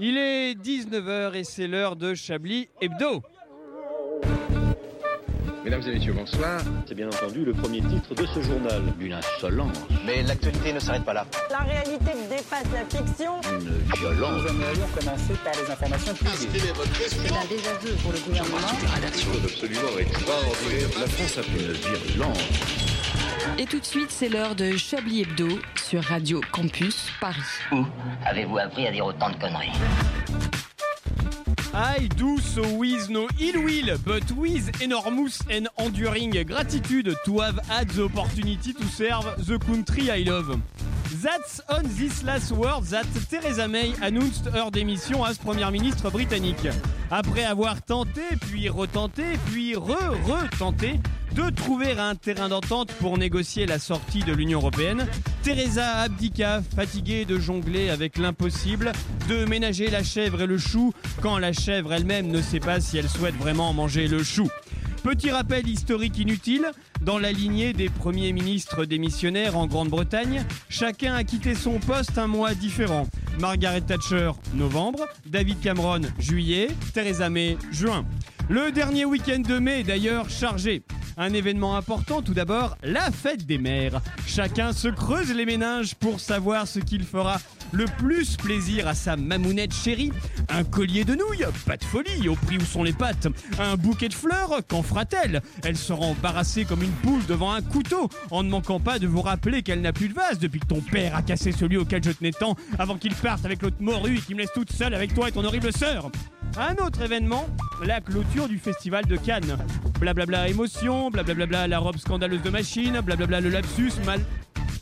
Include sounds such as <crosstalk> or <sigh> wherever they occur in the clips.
Il est 19h et c'est l'heure de Chablis Hebdo. Mesdames et messieurs, bonsoir. C'est bien entendu le premier titre de ce journal. Une insolence. Mais l'actualité ne s'arrête pas là. La réalité dépasse la fiction. Une violence. Nous aimerions commencer par les informations privées. C'est un désaveu pour le gouvernement. Une rédaction Absolument extraordinaire. La France a fait une violence. Et tout de suite, c'est l'heure de Chablis Hebdo sur Radio Campus Paris. Où avez-vous appris à dire autant de conneries I do so with no ill will, but with enormous and enduring gratitude to have had the opportunity to serve the country I love. That's on this last word that Theresa May announced her démission as première ministre britannique. Après avoir tenté, puis retenté, puis re-retenté de trouver un terrain d'entente pour négocier la sortie de l'Union Européenne, Theresa abdiqua, fatiguée de jongler avec l'impossible, de ménager la chèvre et le chou, quand la chèvre elle-même ne sait pas si elle souhaite vraiment manger le chou. Petit rappel historique inutile, dans la lignée des premiers ministres démissionnaires en Grande-Bretagne, chacun a quitté son poste un mois différent. Margaret Thatcher, novembre, David Cameron, juillet, Theresa May, juin. Le dernier week-end de mai est d'ailleurs chargé. Un événement important tout d'abord, la fête des mères. Chacun se creuse les méninges pour savoir ce qu'il fera le plus plaisir à sa mamounette chérie. Un collier de nouilles, pas de folie, au prix où sont les pattes. Un bouquet de fleurs, qu'en fera-t-elle? Elle sera embarrassée comme une poule devant un couteau, en ne manquant pas de vous rappeler qu'elle n'a plus de vase depuis que ton père a cassé celui auquel je tenais tant, avant qu'il parte avec l'autre morue et qui me laisse toute seule avec toi et ton horrible sœur. Un autre événement, la clôture du festival de Cannes. Blablabla émotion, blablabla la robe scandaleuse de machine, blablabla le lapsus, mal,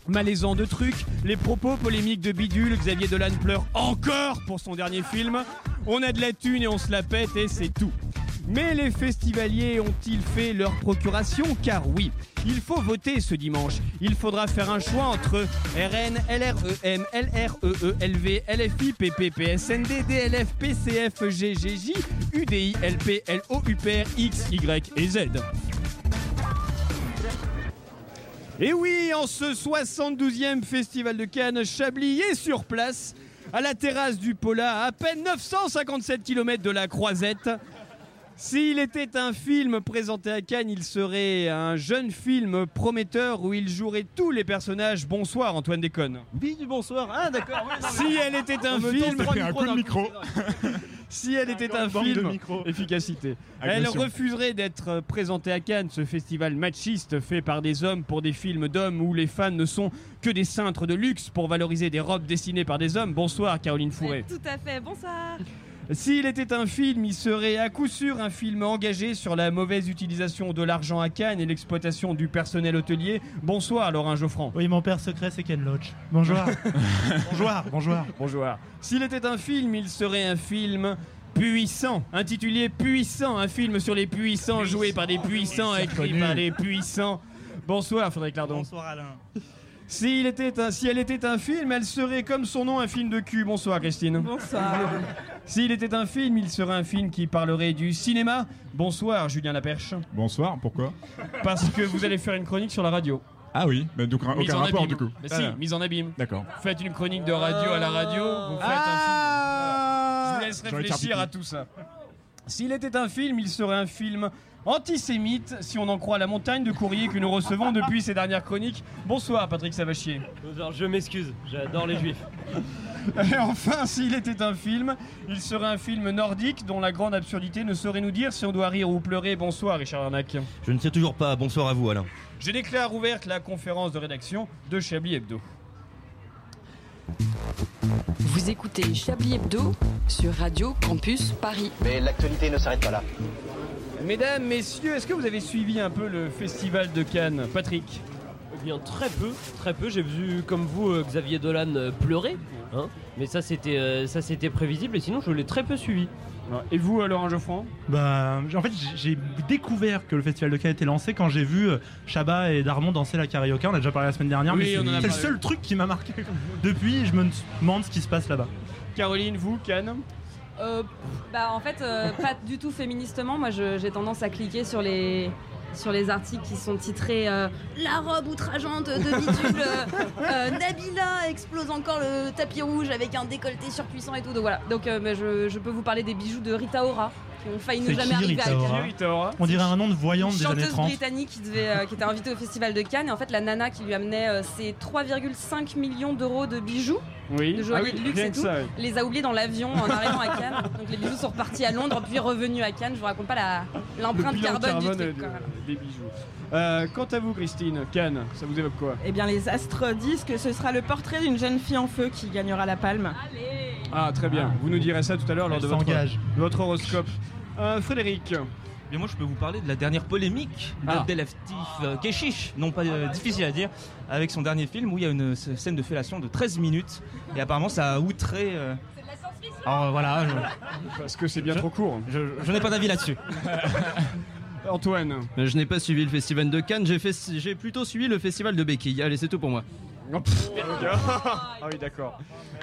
malaisant de trucs, les propos polémiques de Bidule, Xavier Dolan pleure encore pour son dernier film. On a de la thune et on se la pète et c'est tout. Mais les festivaliers ont-ils fait leur procuration? Car oui, il faut voter ce dimanche. Il faudra faire un choix entre RN, LREM, LREE, LV, LFI, PP, PSND, DLF, PCF, GGJ, UDI, LP, LO, UPR, X, Y et Z. Et oui, en ce 72e Festival de Cannes, Chablis est sur place, à la terrasse du Pola, à peine 957 km de la Croisette. S'il était un film présenté à Cannes, il serait un jeune film prometteur où il jouerait tous les personnages. Bonsoir Antoine Déconne. Oui, du bonsoir. Ah, d'accord. non, Si elle était un film, un coup de micro. <laughs> si elle était un film, micro. efficacité. Elle refuserait d'être présentée à Cannes, ce festival machiste fait par des hommes pour des films d'hommes où les fans ne sont que des cintres de luxe pour valoriser des robes dessinées par des hommes. Bonsoir Caroline Fourré. Tout à fait, bonsoir. S'il était un film, il serait à coup sûr un film engagé sur la mauvaise utilisation de l'argent à Cannes et l'exploitation du personnel hôtelier. Bonsoir Laurent Geoffrand. Oui, mon père secret, c'est Ken Loach. Bonjour. <laughs> bonjour, bonjour. Bonjour. S'il était un film, il serait un film puissant, intitulé Puissant, un film sur les puissants joué par des puissants, écrit par des puissants. Bonsoir Frédéric Lardon. Bonsoir, Alain. S'il était un, si elle était un film, elle serait comme son nom un film de cul. Bonsoir Christine. Bonsoir. S'il était un film, il serait un film qui parlerait du cinéma. Bonsoir Julien Laperche. Bonsoir, pourquoi? Parce que vous allez faire une chronique sur la radio. Ah oui, mais donc Mise aucun en rapport abîme. du coup. Mais Ah, si, mise en abîme. D'accord. Faites une chronique de radio à la radio, vous faites un film. Je vous laisse réfléchir à tout ça. S'il était un film, il serait un film antisémite, si on en croit la montagne de courriers que nous recevons depuis ces dernières chroniques. Bonsoir Patrick Savachier. Je m'excuse, j'adore les juifs. <laughs> Et enfin, s'il était un film, il serait un film nordique dont la grande absurdité ne saurait nous dire si on doit rire ou pleurer. Bonsoir Richard Arnac. Je ne sais toujours pas. Bonsoir à vous, Alain. Je déclare ouverte la conférence de rédaction de Chablis Hebdo. Vous écoutez Chablis Hebdo sur Radio Campus Paris. Mais l'actualité ne s'arrête pas là. Mesdames, messieurs, est-ce que vous avez suivi un peu le festival de Cannes Patrick? Eh bien, très peu, très peu. J'ai vu, comme vous, euh, Xavier Dolan euh, pleurer. Hein mais ça, c'était euh, ça, c'était prévisible. Et sinon, je l'ai très peu suivi. Et vous, Laurent Geoffrand Bah, en fait, j'ai- découvert que le festival de Cannes était lancé quand j'ai vu euh, Chabat et Darmon danser la karaoke. On a déjà parlé la semaine dernière, Oui, mais c'est le seul truc qui m'a marqué. Depuis, je me demande ce qui se passe là-bas. Caroline, vous, Cannes Euh, bah en fait, euh, pas du tout féministement. Moi, j'ai tendance à cliquer sur les sur les articles qui sont titrés euh, La robe outrageante de bidule, euh, <laughs> euh, Nabila explose encore le tapis rouge avec un décolleté surpuissant et tout. Donc voilà, donc je, je peux vous parler des bijoux de Rita Ora qui ont failli ne C'est jamais qui, arriver à. Rita Ora On dirait un nom de voyante des années chanteuse 30. britannique qui, devait, euh, qui était invitée au festival de Cannes et en fait la nana qui lui amenait euh, ses 3,5 millions d'euros de bijoux Oui. de joailliers Ah oui, de luxe et tout ça, oui. les a oubliés dans l'avion en arrivant à Cannes <laughs> donc les bijoux sont repartis à Londres puis revenus à Cannes je vous raconte pas l'empreinte carbone, du carbone truc de- des bijoux. Euh, quant à vous, Christine, Cannes, ça vous évoque quoi? Eh bien, les astres disent que ce sera le portrait d'une jeune fille en feu qui gagnera la palme. Ah, très bien. Vous nous direz ça tout à l'heure lors de votre, de votre horoscope. Euh, Frédéric, Mais moi, je peux vous parler de la dernière polémique Ah. d'Abdelatif euh, Keshish, non pas euh, difficile à dire, avec son dernier film où il y a une scène de fellation de 13 minutes. Et apparemment, ça a outré. euh, Alors voilà, je, parce que c'est bien trop court. je- je n'ai pas d'avis là-dessus. <laughs> Antoine. Je n'ai pas suivi le festival de Cannes, j'ai fait- j'ai plutôt suivi le festival de Béquille. Allez, c'est tout pour moi. Oh, <laughs> ah oui, d'accord.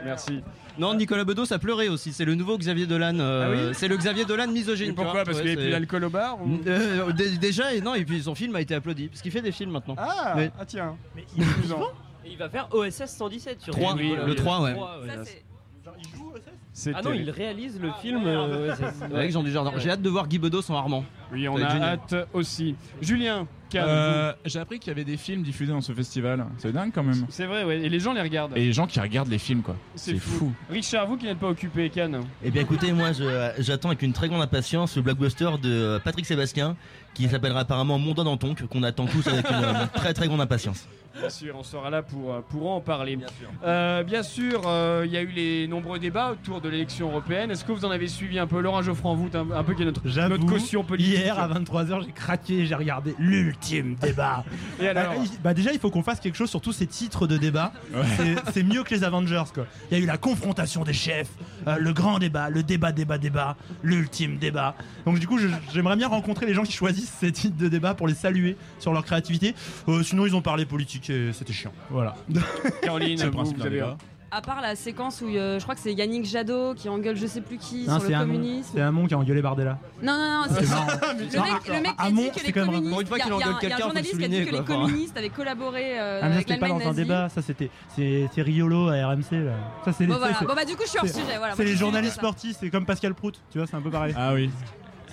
Merci. Non, Nicolas Bedos a pleuré aussi. C'est le nouveau Xavier Dolan. euh, Ah oui c'est le Xavier Dolan misogyne. Et tu pourquoi vois. Parce Ouais, qu'il n'y avait plus c'est- d'alcool au bar ou- Euh, dé- déjà, et non, et puis son film a été applaudi. Parce qu'il fait des films maintenant. Ah, Mais- ah tiens. Mais il est plus <laughs> Et il va faire OSS 117 sur Trois, oui, le 3, ouais. Ça, c'est- C'est Ah non, il réalise le film euh. Avec Jean Dujardin. J'ai hâte de voir Guy Bedos en Armand. Oui, on Ça va a être génial. hâte aussi. Julien, Cannes, Euh, J'ai appris qu'il y avait des films diffusés dans ce festival. C'est dingue quand même. c'est vrai, ouais. Et les gens les regardent. Et les gens qui regardent les films, quoi. C'est fou. Richard, vous qui n'êtes pas occupé, Cannes. Eh bien écoutez, moi je- j'attends avec une très grande impatience le blockbuster de Patrick Sébastien qui s'appellera apparemment Mon doigt dans ton que qu'on attend tous avec une euh, très très grande impatience. Bien sûr, on sera là pour, euh, pour en parler. Bien sûr, euh, bien sûr euh, il y a eu les nombreux débats autour de l'élection européenne. Est-ce que vous en avez suivi un peu Laurent Geoffran, vous, un, un peu qui est notre, notre caution politique hier à 23h, j'ai craqué, j'ai regardé l'ultime débat. <laughs> Et alors bah, bah, déjà, il faut qu'on fasse quelque chose sur tous ces titres de débat. C'est- C'est mieux que les Avengers, quoi. Il y a eu la confrontation des chefs, euh, le grand débat, le débat, débat, débat, l'ultime débat. Donc, du coup, j'aimerais bien rencontrer les gens qui choisissent ces titres de débat pour les saluer sur leur créativité. Euh, sinon, ils ont parlé politique et c'était chiant. Voilà. <laughs> Caroline, C'est le vous, principe vous d'un avez débat. à part la séquence où euh, je crois que c'est Yannick Jadot qui engueule je sais plus qui Non, sur c'est le Hamon. communisme C'est Hamon qui a engueulé Bardella. Non, non, non, c'est C'est marrant. <laughs> le mec, le mec qui a Hamon, dit que c'est les quand même communistes. Pour une fois il y a- qu'il il y a engueule un- il y a un quelqu'un, faut journaliste qui a dit souligner, que les quoi. Enfin, communistes avaient collaboré euh, Ah, mais ça, avec c'était pas l'Allemagne dans un nazie. débat, ça c'était c'est c'est Riolo à RMC là. Ça c'est les Bon, ça, voilà. c'est- Bon, bah, du coup, je suis hors c'est- sujet, voilà. C'est Moi, les je suis journalistes sportifs, c'est comme Pascal Prout, tu vois, c'est un peu pareil. Ah oui.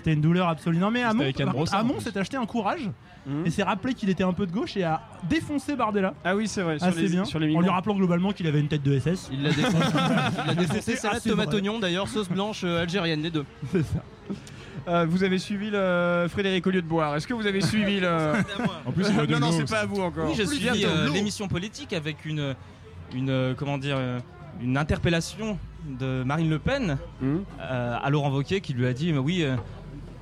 C'était une douleur absolue. Non mais Hamon, s'est acheté un courage Mhm. et s'est rappelé qu'il était un peu de gauche et a défoncé Bardella. Ah oui, c'est vrai. Sur Assez les, bien. Sur les en lui rappelant globalement qu'il avait une tête de SS. Il l'a défoncé. <laughs> Il l'a défoncé. C'est Salade tomate oignon d'ailleurs, sauce blanche euh, algérienne, les deux. <laughs> C'est ça. Euh, vous avez suivi le Frédéric au lieu de boire. Est-ce que vous avez suivi le. <laughs> En plus, non, non, c'est pas à vous encore. Oui, je suis euh, l'émission politique avec une, une euh, comment dire, une interpellation de Marine Le Pen euh, à Laurent Wauquiez qui lui a dit mais oui, euh,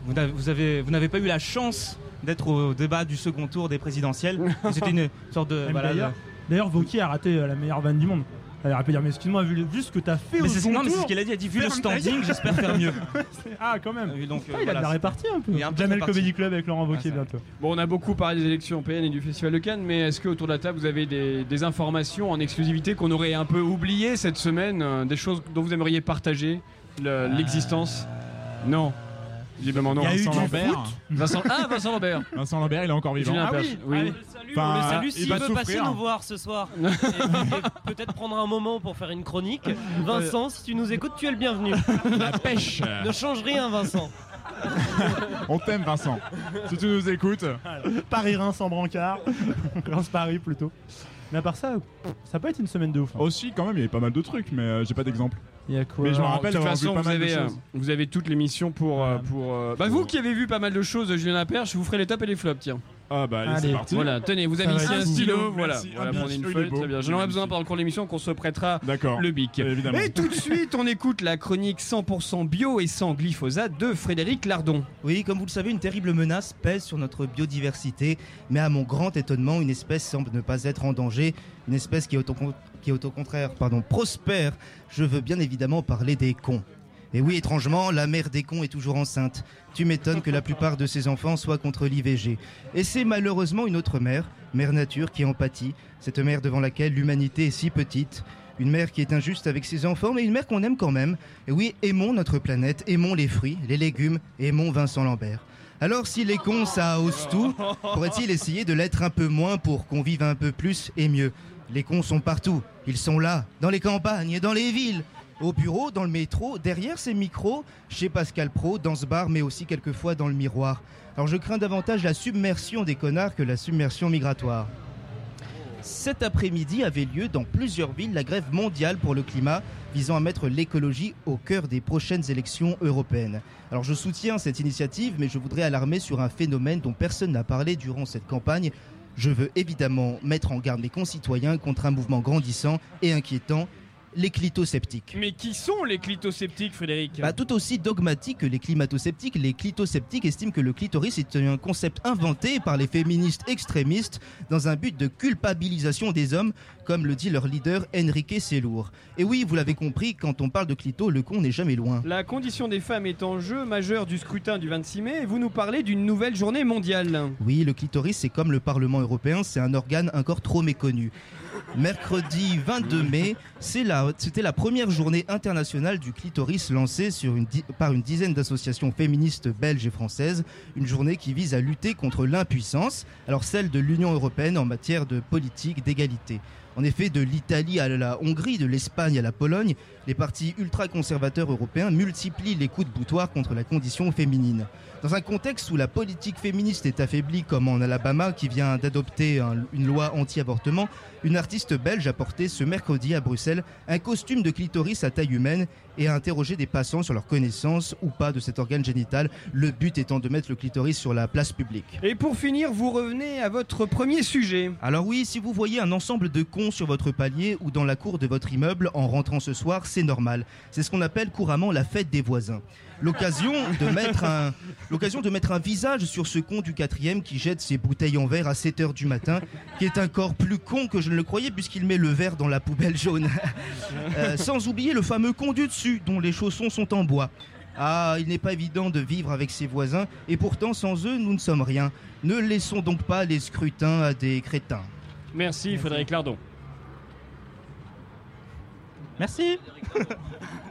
vous n'avez- vous avez, vous n'avez pas eu la chance d'être au débat du second tour des présidentielles. <laughs> C'était une sorte de voilà, D'ailleurs, Vauquier a raté euh, la meilleure vanne du monde. Elle aurait pu dire mais excuse-moi vu, vu ce que t'as fait Mais au c'est second non, mais c'est tour, ce qu'elle a dit. Elle a dit vu le standing, j'espère faire mieux. <laughs> Ah quand même. Et donc, euh, Ah, il a de la répartie un peu. Il est un peu Jamel réparti. Comedy Club avec Laurent Vauquier Ah, bientôt. Bon, on a beaucoup parlé des élections européennes et du Festival de Cannes, mais est-ce que autour de la table vous avez des, des informations en exclusivité qu'on aurait un peu oubliées cette semaine, euh, des choses dont vous aimeriez partager le- l'existence? Non. Visiblement non. Il y a eu Vincent du Lambert. foot. Vincent... Ah, Vincent Lambert. Vincent Lambert, il est encore vivant. Julien Ah Perche. oui. salut, Enfin, salue il s'il va veut passer nous voir ce soir. <laughs> Et, et peut-être prendre un moment pour faire une chronique. Vincent, si tu nous écoutes, tu es le bienvenu. La pêche. Ne change rien, Vincent. <laughs> On t'aime, Vincent. Si tu nous écoutes. Paris-Reims sans brancard. Reims-Paris plutôt. Mais à part ça, ça peut être une semaine de ouf. hein. Aussi, quand même, il y avait pas mal de trucs, mais euh, j'ai pas d'exemple. Il y a quoi Mais je me rappelle de toute vu façon, pas vous mal de avez, euh, choses. vous avez toute l'émission pour. euh, pour euh, Bah, vous qui avez vu pas mal de choses de Julien Perche, je vous ferai les tops et les flops, tiens. Ah bah allez, Allez. c'est parti. Voilà, tenez, vous avez ici un stylo, voilà. Merci. Voilà, Ah, prenez une il est feuille, très bien. J'en aurai besoin pendant le cours de l'émission qu'on se prêtera le bic. Évidemment. Et tout de suite, on écoute la chronique 100% bio et sans glyphosate de Frédéric Lardon. Oui, comme vous le savez, une terrible menace pèse sur notre biodiversité, mais à mon grand étonnement, une espèce semble ne pas être en danger, une espèce qui est au, qui est au contraire pardon, prospère. Je veux bien évidemment parler des cons. Et oui, étrangement, la mère des cons est toujours enceinte. Tu m'étonnes que la plupart de ses enfants soient contre l'IVG. Et c'est malheureusement une autre mère, mère nature, qui en pâtit, cette mère devant laquelle l'humanité est si petite. Une mère qui est injuste avec ses enfants, mais une mère qu'on aime quand même. Et oui, aimons notre planète, aimons les fruits, les légumes, aimons Vincent Lambert. Alors si les cons ça hausse tout, pourrait-il essayer de l'être un peu moins pour qu'on vive un peu plus et mieux? Les cons sont partout, ils sont là, dans les campagnes, dans les villes, au bureau, dans le métro, derrière ces micros, chez Pascal Pro, dans ce bar, mais aussi quelquefois dans le miroir. Alors je crains davantage la submersion des connards que la submersion migratoire. Cet après-midi avait lieu dans plusieurs villes la grève mondiale pour le climat visant à mettre l'écologie au cœur des prochaines élections européennes. Alors je soutiens cette initiative, mais je voudrais alarmer sur un phénomène dont personne n'a parlé durant cette campagne. Je veux évidemment mettre en garde mes concitoyens contre un mouvement grandissant et inquiétant, les clito-sceptiques. Mais qui sont les clito-sceptiques, Frédéric Bah, tout aussi dogmatique que les climato-sceptiques, les clito-sceptiques estiment que le clitoris est un concept inventé par les féministes extrémistes dans un but de culpabilisation des hommes, comme le dit leur leader Enrique Selour. Et oui, vous l'avez compris, quand on parle de clito, le con n'est jamais loin. La condition des femmes est en jeu majeur du scrutin du 26 mai et vous nous parlez d'une nouvelle journée mondiale. Oui, le clitoris, c'est comme le Parlement européen, c'est un organe encore trop méconnu. Mercredi 22 mai, c'était la première journée internationale du clitoris lancée par une dizaine d'associations féministes belges et françaises. Une journée qui vise à lutter contre l'impuissance, alors celle de l'Union européenne en matière de politique d'égalité. En effet, de l'Italie à la Hongrie, de l'Espagne à la Pologne, les partis ultra-conservateurs européens multiplient les coups de boutoir contre la condition féminine. Dans un contexte où la politique féministe est affaiblie, comme en Alabama qui vient d'adopter un- une loi anti-avortement, une artiste belge a porté ce mercredi à Bruxelles un costume de clitoris à taille humaine et a interrogé des passants sur leur connaissance ou pas de cet organe génital, le but étant de mettre le clitoris sur la place publique. Et pour finir, vous revenez à votre premier sujet. Alors oui, si vous voyez un ensemble de cons sur votre palier ou dans la cour de votre immeuble en rentrant ce soir, c'est normal. C'est ce qu'on appelle couramment la fête des voisins. L'occasion de <laughs> mettre un, l'occasion de mettre un visage sur ce con du quatrième qui jette ses bouteilles en verre à 7 heures du matin, qui est encore plus con que je ne le croyais puisqu'il met le verre dans la poubelle jaune. <laughs> Euh, sans oublier le fameux con du dessus dont les chaussons sont en bois. Ah, il n'est pas évident de vivre avec ses voisins et pourtant sans eux nous ne sommes rien. Ne laissons donc pas les scrutins à des crétins. Merci, Frédéric Lardon. Merci. <laughs>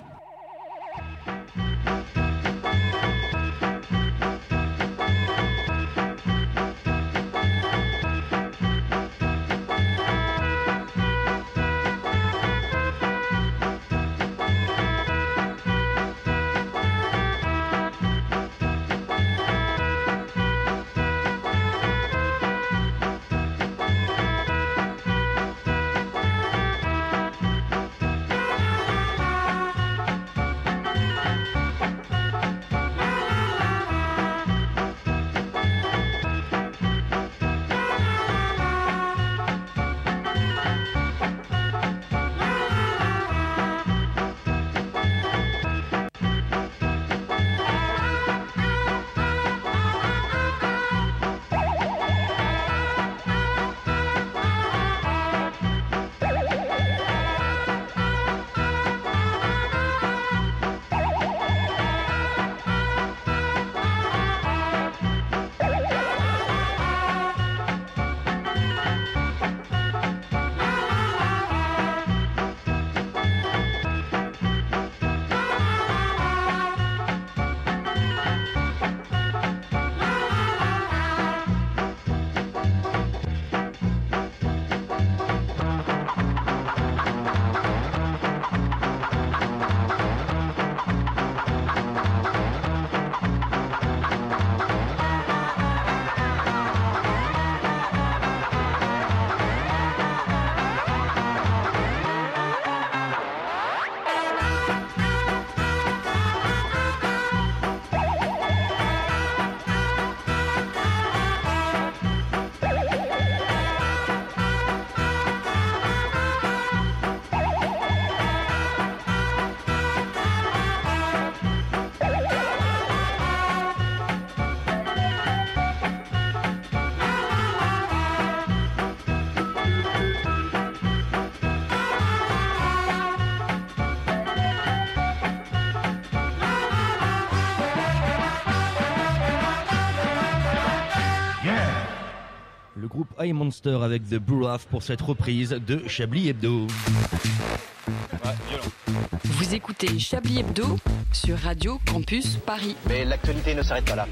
Monster avec The Buraf pour cette reprise de Chablis Hebdo. Vous écoutez Chablis Hebdo sur Radio Campus Paris. Mais l'actualité ne s'arrête pas là.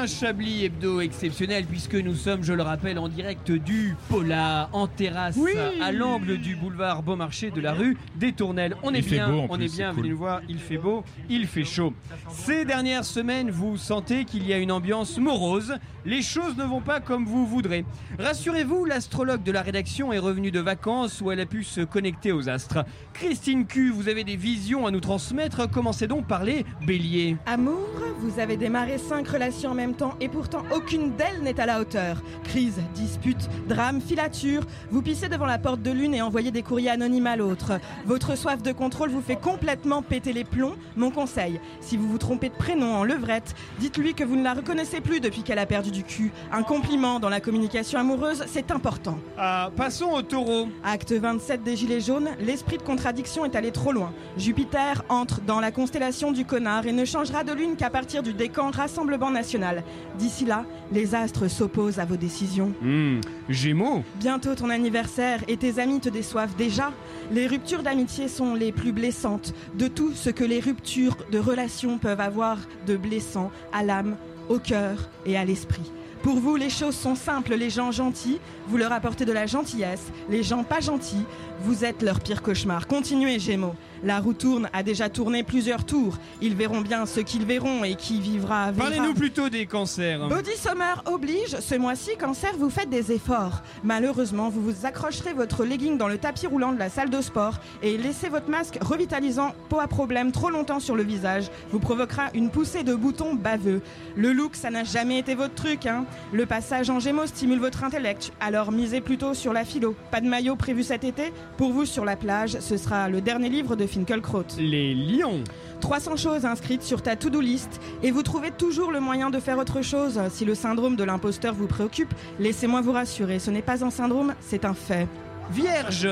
Un Chablis hebdo exceptionnel puisque nous sommes, je le rappelle, en direct du Pola, en terrasse, Oui. à l'angle du boulevard Beaumarchais de la rue des Tournelles. On est Il bien, beau, on plus, est bien, cool. venez nous voir, il fait beau, il fait chaud. Ces dernières semaines, vous sentez qu'il y a une ambiance morose, les choses ne vont pas comme vous voudrez. Rassurez-vous, l'astrologue de la rédaction est revenue de vacances où elle a pu se connecter aux astres. Christine Q, vous avez des visions à nous transmettre, commencez donc par les béliers. Amour, vous avez démarré cinq relations en même temps et pourtant aucune d'elles n'est à la hauteur. Crise, dispute, drame, filature, vous pissez devant la porte de l'une et envoyez des courriers anonymes à l'autre. Votre soif de contrôle vous fait complètement péter les plombs. Mon conseil, si vous vous trompez de prénom en levrette, dites-lui que vous ne la reconnaissez plus depuis qu'elle a perdu du cul. Un compliment dans la communication amoureuse, c'est important. Ah, passons au taureau. Acte 27 des Gilets jaunes, l'esprit de contradiction est allé trop loin. Jupiter entre dans la constellation du connard et ne changera de lune qu'à partir du décan Rassemblement National. D'ici là, les astres s'opposent à vos décisions. Hmm, Gémeaux. Bientôt ton anniversaire et tes amis te déçoivent déjà. Les ruptures d'amitié sont les plus blessantes de tout ce que les ruptures de relations peuvent avoir de blessant à l'âme, au cœur et à l'esprit. Pour vous, les choses sont simples. Les gens gentils, vous leur apportez de la gentillesse. Les gens pas gentils, vous êtes leur pire cauchemar. Continuez, Gémeaux. La roue tourne, a déjà tourné plusieurs tours. Ils verront bien ce qu'ils verront et qui vivra verra. Parlez-nous plutôt des cancers. Body Summer oblige, ce mois-ci, cancer, vous faites des efforts. Malheureusement, vous vous accrocherez votre legging dans le tapis roulant de la salle de sport et laissez votre masque revitalisant peau à problème trop longtemps sur le visage vous provoquera une poussée de boutons baveux. Le look, ça n'a jamais été votre truc, hein. Le passage en gémeaux stimule votre intellect, alors misez plutôt sur la philo. Pas de maillot prévu cet été? Pour vous, sur la plage, ce sera le dernier livre de Finkelkraut. Les lions. 300 choses inscrites sur ta to-do list et vous trouvez toujours le moyen de faire autre chose. Si le syndrome de l'imposteur vous préoccupe, laissez-moi vous rassurer, ce n'est pas un syndrome, c'est un fait. Vierge.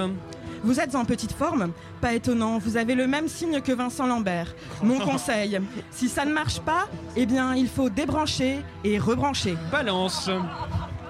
Vous êtes en petite forme? Pas étonnant, vous avez le même signe que Vincent Lambert. Mon <laughs> conseil, si ça ne marche pas, eh bien il faut débrancher et rebrancher. Balance.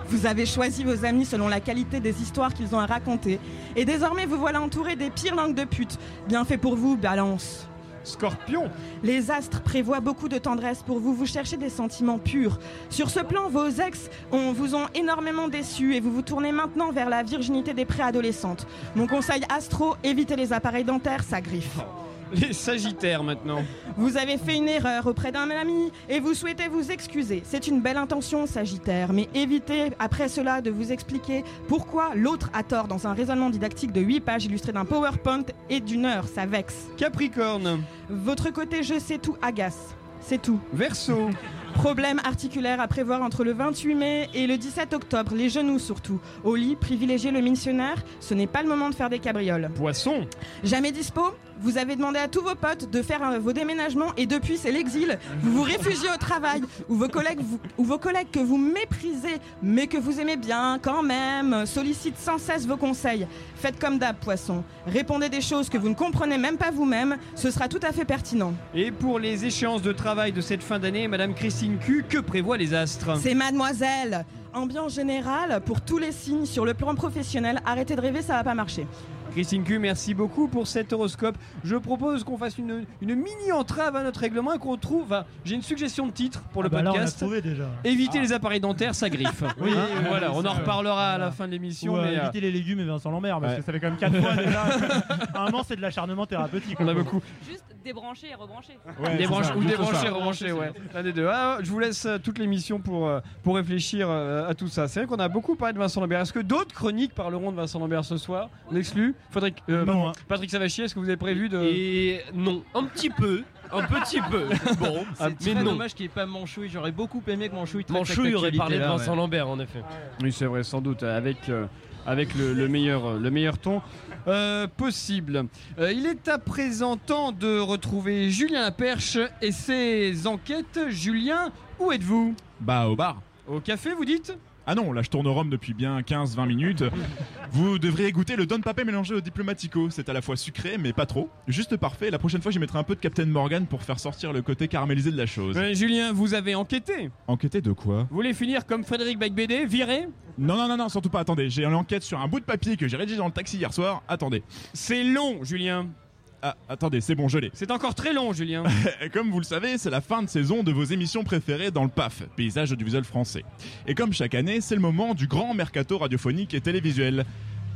Vous avez choisi vos amis selon la qualité des histoires qu'ils ont à raconter. Et désormais vous voilà entouré des pires langues de pute. Bien fait pour vous, balance. Scorpion. Les astres prévoient beaucoup de tendresse pour vous. Vous cherchez des sentiments purs. Sur ce plan, vos ex ont- vous ont énormément déçu et vous vous tournez maintenant vers la virginité des préadolescentes. Mon conseil astro, évitez les appareils dentaires, ça griffe. <laughs> Les sagittaires maintenant. Vous avez fait une erreur auprès d'un ami et vous souhaitez vous excuser. C'est une belle intention, Sagittaire, mais évitez après cela de vous expliquer pourquoi l'autre a tort dans un raisonnement didactique de 8 pages illustré d'un PowerPoint et d'une heure. Ça vexe. Capricorne. Votre côté je sais tout agace. C'est tout. Verseau. <laughs> Problème articulaire à prévoir entre le 28 mai et le 17 octobre, les genoux surtout. Au lit, privilégiez le missionnaire, ce n'est pas le moment de faire des cabrioles. Poisson. Jamais dispo Vous avez demandé à tous vos potes de faire euh, vos déménagements et depuis c'est l'exil. Vous vous réfugiez au travail ou vos collègues vous- ou vos collègues que vous méprisez mais que vous aimez bien quand même euh, sollicitent sans cesse vos conseils. Faites comme d'hab poisson. Répondez des choses que vous ne comprenez même pas vous-même, ce sera tout à fait pertinent. Et pour les échéances de travail de cette fin d'année, Madame Christine Q, que prévoient les astres? C'est mademoiselle. Ambiance générale pour tous les signes sur le plan professionnel. Arrêtez de rêver, ça va pas marcher. Christine Q, merci beaucoup pour cet horoscope. Je propose qu'on fasse une, une mini entrave à notre règlement et qu'on trouve. enfin, J'ai une suggestion de titre pour le Ah bah là, on l'a podcast. trouvé déjà. Éviter les appareils dentaires, ça griffe. <laughs> Oui, Hein, oui, voilà, oui, on c'est en reparlera à la fin de l'émission. Ou euh, mais, euh, éviter les légumes et Vincent Lambert, parce Ouais. que ça fait quand même 4 <laughs> fois déjà. à un moment, c'est de l'acharnement thérapeutique. On a quoi. beaucoup. Juste débrancher et rebrancher. Ouais, Débranche- c'est ça, ou débrancher, rebrancher, ouais. L'un des deux. Ah, je vous laisse euh, toute l'émission pour, euh, pour réfléchir euh, à tout ça. C'est vrai qu'on a beaucoup parlé de Vincent Lambert. Est-ce que d'autres chroniques parleront de Vincent Lambert ce soir? On exclut Faudrait que- euh, Non, hein. Patrick Savachier, est-ce que vous avez prévu de. Et non, un petit peu. Un petit peu. <laughs> Bon, Ah, C'est mais très non. dommage qu'il n'y ait pas Manchouille. J'aurais beaucoup aimé que Manchouille traite Manchouille aurait parlé de Vincent ouais. Lambert, en effet. Oui, c'est vrai, sans doute, avec, euh, avec le, le meilleur, le meilleur ton euh, possible. Euh, il est à présent temps de retrouver Julien Perche et ses enquêtes. Julien, où êtes-vous? Bah, au bar. Au café, vous dites? Ah non, là je tourne au rhum depuis bien 15-20 minutes. Vous devriez goûter le Don Papé mélangé au Diplomatico. C'est à la fois sucré, mais pas trop. Juste parfait. La prochaine fois, j'y mettrai un peu de Captain Morgan pour faire sortir le côté caramélisé de la chose. Julien, vous avez enquêté. Enquêter de quoi? Vous voulez finir comme Frédéric Beigbeder, viré? Non, non, non, non, surtout pas. Attendez, j'ai une enquête sur un bout de papier que j'ai rédigé dans le taxi hier soir. Attendez. C'est long, Julien. Ah, attendez, c'est bon, je l'ai. C'est encore très long, Julien. <laughs> comme vous le savez, c'est la fin de saison de vos émissions préférées dans le PAF, paysage audiovisuel français. Et comme chaque année, c'est le moment du grand mercato radiophonique et télévisuel.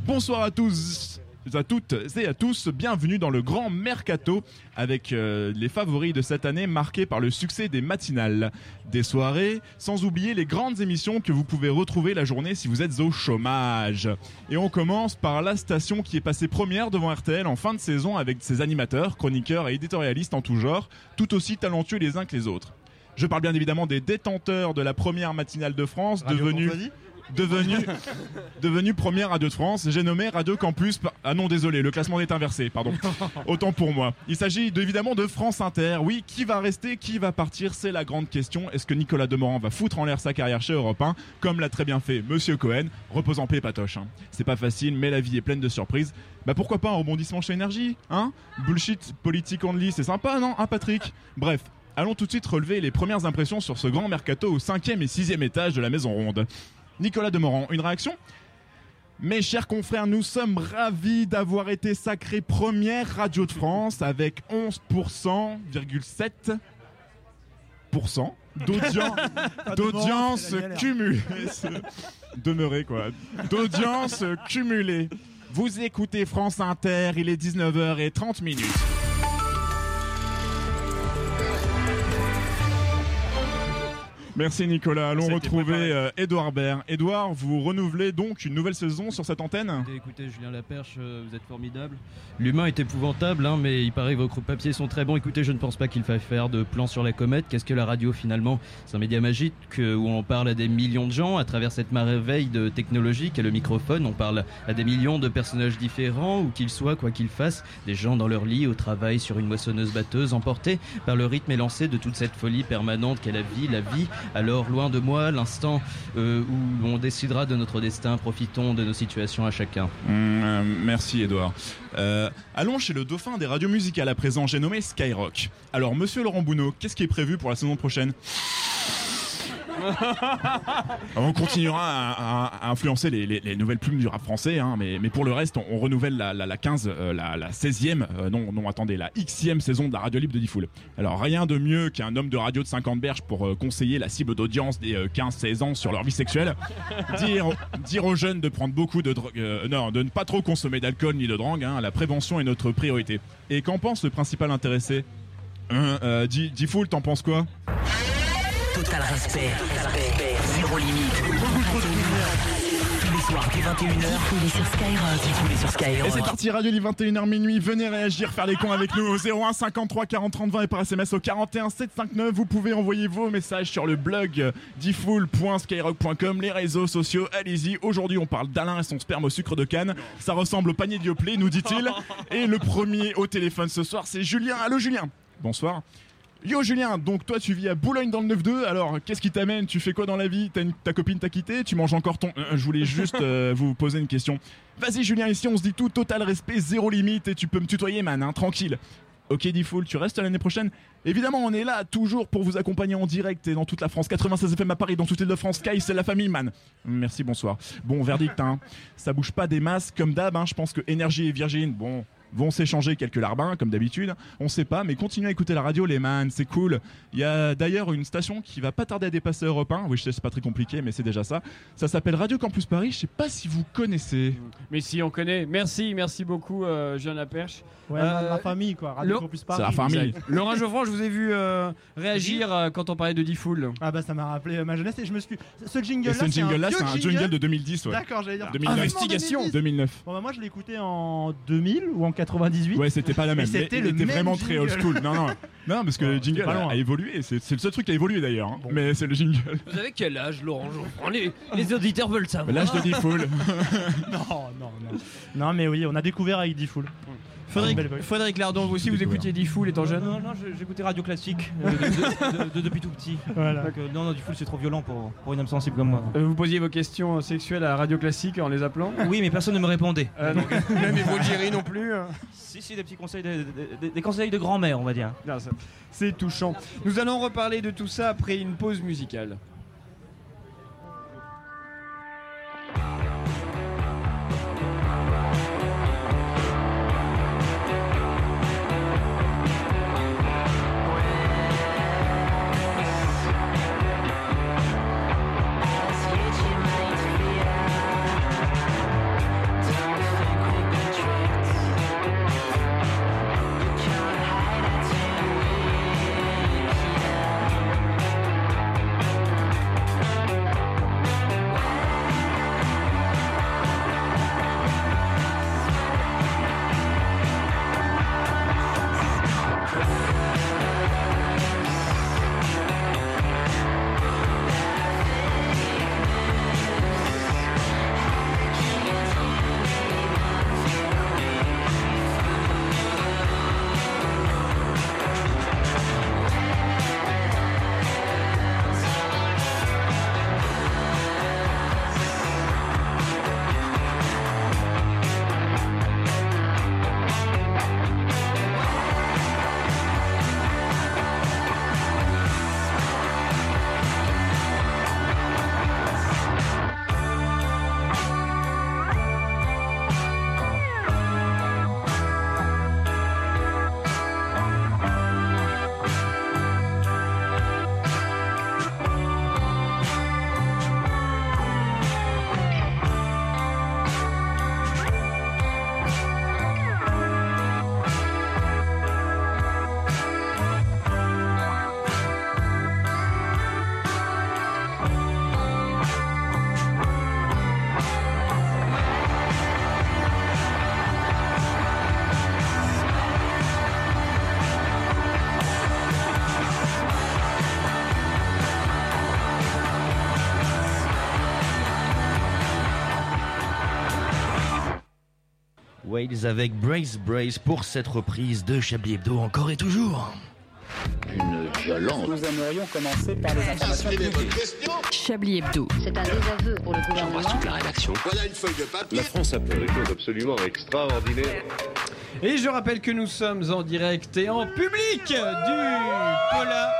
Bonsoir à tous à toutes et à tous, bienvenue dans le grand mercato avec euh, les favoris de cette année marqués par le succès des matinales, des soirées, sans oublier les grandes émissions que vous pouvez retrouver la journée si vous êtes au chômage. Et on commence par la station qui est passée première devant RTL en fin de saison avec ses animateurs, chroniqueurs et éditorialistes en tout genre, tout aussi talentueux les uns que les autres. Je parle bien évidemment des détenteurs de la première matinale de France, Radio devenue Courtoisie devenu, <laughs> devenu première Radio de France. J'ai nommé Radio Campus. Ah non, désolé, le classement est inversé, pardon. <laughs> Autant pour moi. Il s'agit de- évidemment de France Inter. Oui, qui va rester, qui va partir, c'est la grande question. Est-ce que Nicolas Demorand va foutre en l'air sa carrière chez Europe 1, comme l'a très bien fait Monsieur Cohen Repose en paix, Patoche. hein. C'est pas facile, mais la vie est pleine de surprises. Bah pourquoi pas un rebondissement chez Énergie Hein Bullshit politique only, c'est sympa, non Hein, Patrick Bref. Allons tout de suite relever les premières impressions sur ce grand mercato au cinquième et sixième étage de la Maison Ronde. Nicolas Demorand, une réaction? Mes chers confrères, nous sommes ravis d'avoir été sacrés première radio de France avec 11,7% d'audien- Ah, d'audience <laughs> cumulée. <laughs> Demeurer quoi. D'audience cumulée. Vous écoutez France Inter, il est 19h30 minutes. Merci Nicolas. Allons retrouver préparé. euh, Edouard Baird. Edouard, vous renouvelez donc une nouvelle saison sur cette antenne? Écoutez, Julien Laperche, euh, vous êtes formidable. L'humain est épouvantable, hein, mais il paraît que vos papiers sont très bons. Écoutez, je ne pense pas qu'il faille faire de plan sur la comète. Qu'est-ce que la radio finalement? C'est un média magique euh, où on parle à des millions de gens à travers cette merveille de technologie qu'est le microphone. On parle à des millions de personnages différents, où qu'ils soient, quoi qu'ils fassent. Des gens dans leur lit, au travail, sur une moissonneuse batteuse, emportés par le rythme élancé de toute cette folie permanente qu'est la vie, la vie. Alors, loin de moi, l'instant euh, où on décidera de notre destin, profitons de nos situations à chacun. Mmh, euh, merci Edouard. Euh, allons chez le dauphin des radios musicales à présent, j'ai nommé Skyrock. Alors monsieur Laurent Bounot, qu'est-ce qui est prévu pour la saison prochaine? On continuera à, influencer les, les- les nouvelles plumes du rap français, hein, mais, pour le reste, on, renouvelle la, la, la 15, euh, la, la 16e, euh, non, non, attendez, la Xème saison de la radio libre de Diffoul. Alors rien de mieux qu'un homme de radio de 50 berges pour euh, conseiller la cible d'audience des euh, 15-16 ans sur leur vie sexuelle. dire, dire aux jeunes de prendre beaucoup de drogue, euh, non, de ne pas trop consommer d'alcool ni de drogue, hein, la prévention est notre priorité. Et qu'en pense le principal intéressé? Hein, euh, Di- Diffoul, t'en penses quoi? Total respect, zéro limite. Tous les soirs, dès 21h. Tous les sur Skyrock. Tous les sur Skyrock. Et c'est parti, Radio Libre 21h minuit. Venez réagir, faire les cons avec nous au 01 53 40 30 20 et par SMS au 41 759. Vous pouvez envoyer vos messages sur le blog diffoul.skyrock.com, les réseaux sociaux. Allez-y. Aujourd'hui, on parle d'Alain et son sperme au sucre de canne. Ça ressemble au panier Dioplay, nous dit-il. <laughs> Et le premier au téléphone ce soir, c'est Julien. Allô, Julien? Bonsoir. Yo Julien, donc toi tu vis à Boulogne dans le 9-2, alors qu'est-ce qui t'amène? Tu fais quoi dans la vie? Une- Ta copine t'a quitté? Tu manges encore ton... Euh, je voulais juste <laughs> euh, vous poser une question. Vas-y Julien, ici on se dit tout, total respect, zéro limite et tu peux me tutoyer man, hein, tranquille. Ok Diffoul, tu restes l'année prochaine? Évidemment on est là toujours pour vous accompagner en direct et dans toute la France, 96 FM à Paris, dans toute l'île de France, Sky c'est la famille man. Merci, bonsoir. Bon verdict, hein. ça bouge pas des masses comme d'hab, hein. je pense que Énergie et Virgin, bon vont s'échanger quelques larbins comme d'habitude. On sait pas, mais continuez à écouter la radio, les man, c'est cool. Il y a d'ailleurs une station qui va pas tarder à dépasser Europe 1. Oui, je sais, c'est pas très compliqué, mais c'est déjà ça. Ça s'appelle Radio Campus Paris. Je sais pas si vous connaissez. Mais si, on connaît. Merci, merci beaucoup, euh, Julien Laperche. Ouais, ma- ma famille, quoi. Radio Campus Paris. C'est la famille. Laurent Geoffroy, je vous ai vu euh, réagir euh, quand on parlait de Diffoul. Ah bah ça m'a rappelé euh, ma jeunesse et je me suis. Ce jingle jingle-là, c'est un jingle de 2010. Ouais. D'accord, j'allais dire. 2009. Investigation. 2009. Bon bah moi je l'ai écouté en 2000 ou en 98. Ouais, c'était pas la même. C'était mais le il était même vraiment très old school. Non, non, <laughs> non, parce que le jingle a, évolué. C'est le seul truc qui a évolué d'ailleurs. hein. Mais c'est le jingle. <laughs> Vous avez quel âge, Laurent les, les auditeurs veulent savoir. L'âge de Diffoul. <laughs> non, non, non. Non mais oui, on a découvert avec Diffoul. Frédéric, Lardon, vous aussi, vous écoutiez Diffoul étant jeune Non, non, j'écoutais Radio Classique euh, de- de- de- de- depuis tout petit. Voilà. Donc, euh, non, non, full, c'est trop violent pour, pour une âme sensible comme moi. Euh, Vous posiez vos questions sexuelles à Radio Classique en les appelant Oui, mais personne ne me répondait. Euh, donc, Même Evrogerie non plus. euh. Si, si, des petits conseils, de- de- de- des conseils de grand-mère, on va dire. C'est touchant. Nous allons reparler de tout ça après une pause musicale. Avec Brace Brace pour cette reprise de Chablis Hebdo encore et toujours. Une violence. Nous aimerions commencer par les informations publiques. Chablis Hebdo. C'est un désaveu pour le gouvernement. la rédaction. Voilà une feuille de papier. La France a fait des choses absolument extraordinaires. Et je rappelle que nous sommes en direct et en public du Pola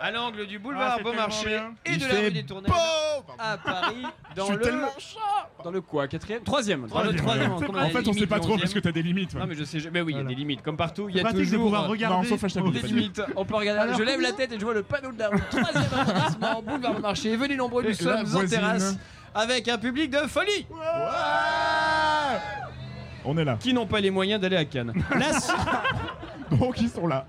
à l'angle du boulevard Ah, c'est Beaumarchais tellement et bien. de Il la fait rue des Tournelles à Paris dans Je suis le tellement dans le quoi quatrième? Troisième dans le Troisième, troisième ouais. comme En fait, on sait pas trop parce 11e. que t'as des limites. ouais. non mais je sais je- mais oui il y a des limites comme partout il y a Pratique de toujours pouvoir euh, regarder. Non, sauf hashtag des limites on peut regarder Alors, je lève la tête et je vois le panneau de la rue troisième arrondissement <laughs> boulevard Beaumarchais venez nombreux nous Et la sommes en voisine. terrasse avec un public de folie On est là. qui n'ont pas les moyens d'aller à Cannes <laughs> la se- Donc ils sont là.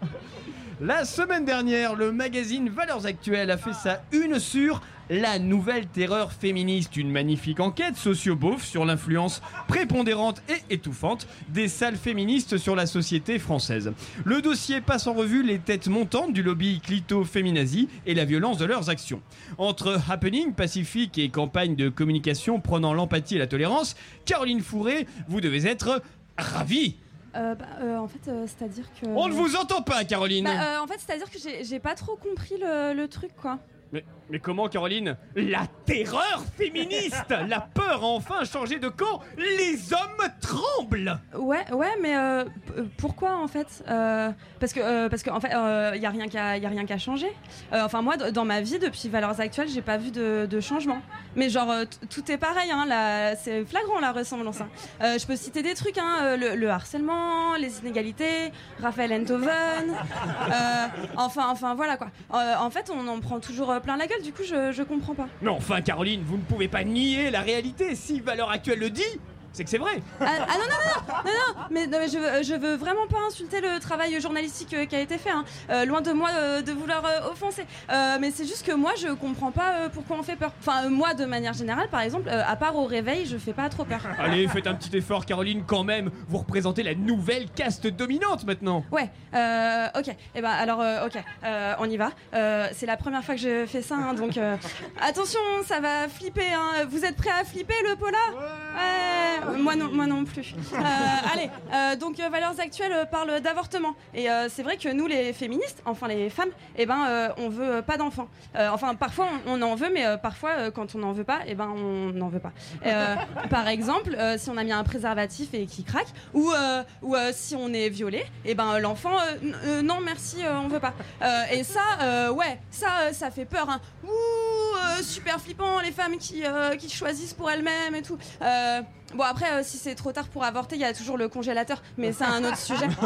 La semaine dernière, le magazine Valeurs Actuelles a fait sa une sur la nouvelle terreur féministe, une magnifique enquête socio-beauf sur l'influence prépondérante et étouffante des salles féministes sur la société française. Le dossier passe en revue les têtes montantes du lobby clito-féminazi et la violence de leurs actions. Entre happening pacifique et campagne de communication prônant l'empathie et la tolérance, Caroline Fourré, vous devez être ravie. Euh, bah, euh, en fait, euh, c'est-à-dire que. On ne vous entend pas, Caroline. Bah, euh, en fait, c'est-à-dire que j'ai- j'ai pas trop compris le, le truc, quoi. Mais, comment, Caroline? La terreur féministe La peur a enfin changé de camp Les hommes tremblent Ouais, ouais, mais euh, euh, pourquoi en fait? Euh, Parce que, euh, parce que en fait, il y a rien qu'à, y changer. Euh, enfin, moi, dans ma vie, depuis Valeurs Actuelles, j'ai pas vu de, changement. Mais genre, euh, tout est pareil. Hein, c'est flagrant la ressemblance. hein. Euh, je peux citer des trucs, hein, euh, le, le harcèlement, les inégalités, Raphaël Enthoven. euh, enfin, enfin, voilà quoi. Euh, en fait, on en prend toujours euh, plein la gueule. Du coup, je, je comprends pas. Mais enfin, Caroline, vous ne pouvez pas nier la réalité. Si Valeur Actuelle le dit, c'est que c'est vrai. Ah, ah, non, non, non, non, non, mais, non, mais je, veux- je veux vraiment pas insulter le travail journalistique euh, qui a été fait. hein. Euh, loin de moi euh, de vouloir euh, offenser. Euh, mais c'est juste que moi, je comprends pas euh, pourquoi on fait peur. Enfin, euh, moi, de manière générale, par exemple, euh, à part au réveil, je fais pas trop peur. <laughs> Allez, faites un petit effort, Caroline, quand même. Vous représentez la nouvelle caste dominante maintenant. Ouais, euh, ok. Et ben alors, euh, ok, euh, on y va. Euh, c'est la première fois que je fais ça, hein, donc euh, <laughs> attention, ça va flipper. Hein. Vous êtes prêts à flipper le pola Ouais. Moi non, moi non plus. Euh, allez, euh, donc euh, Valeurs Actuelles euh, parle d'avortement. Et euh, c'est vrai que nous, les féministes, enfin les femmes, eh ben, euh, on veut euh, pas d'enfants. Euh, enfin, parfois on, en veut, mais euh, parfois euh, quand on n'en veut pas, eh ben, on n'en veut pas. Euh, par exemple, euh, si on a mis un préservatif et qui craque, ou, euh, ou euh, si on est violé, eh ben euh, l'enfant, euh, euh, non merci, euh, on veut pas. Euh, et ça, euh, ouais, ça, euh, ça fait peur. Hein. Ouh, euh, super flippant, les femmes qui, euh, qui choisissent pour elles-mêmes et tout. Euh, Bon après euh, si c'est trop tard pour avorter il y a toujours le congélateur mais c'est un autre sujet. <laughs>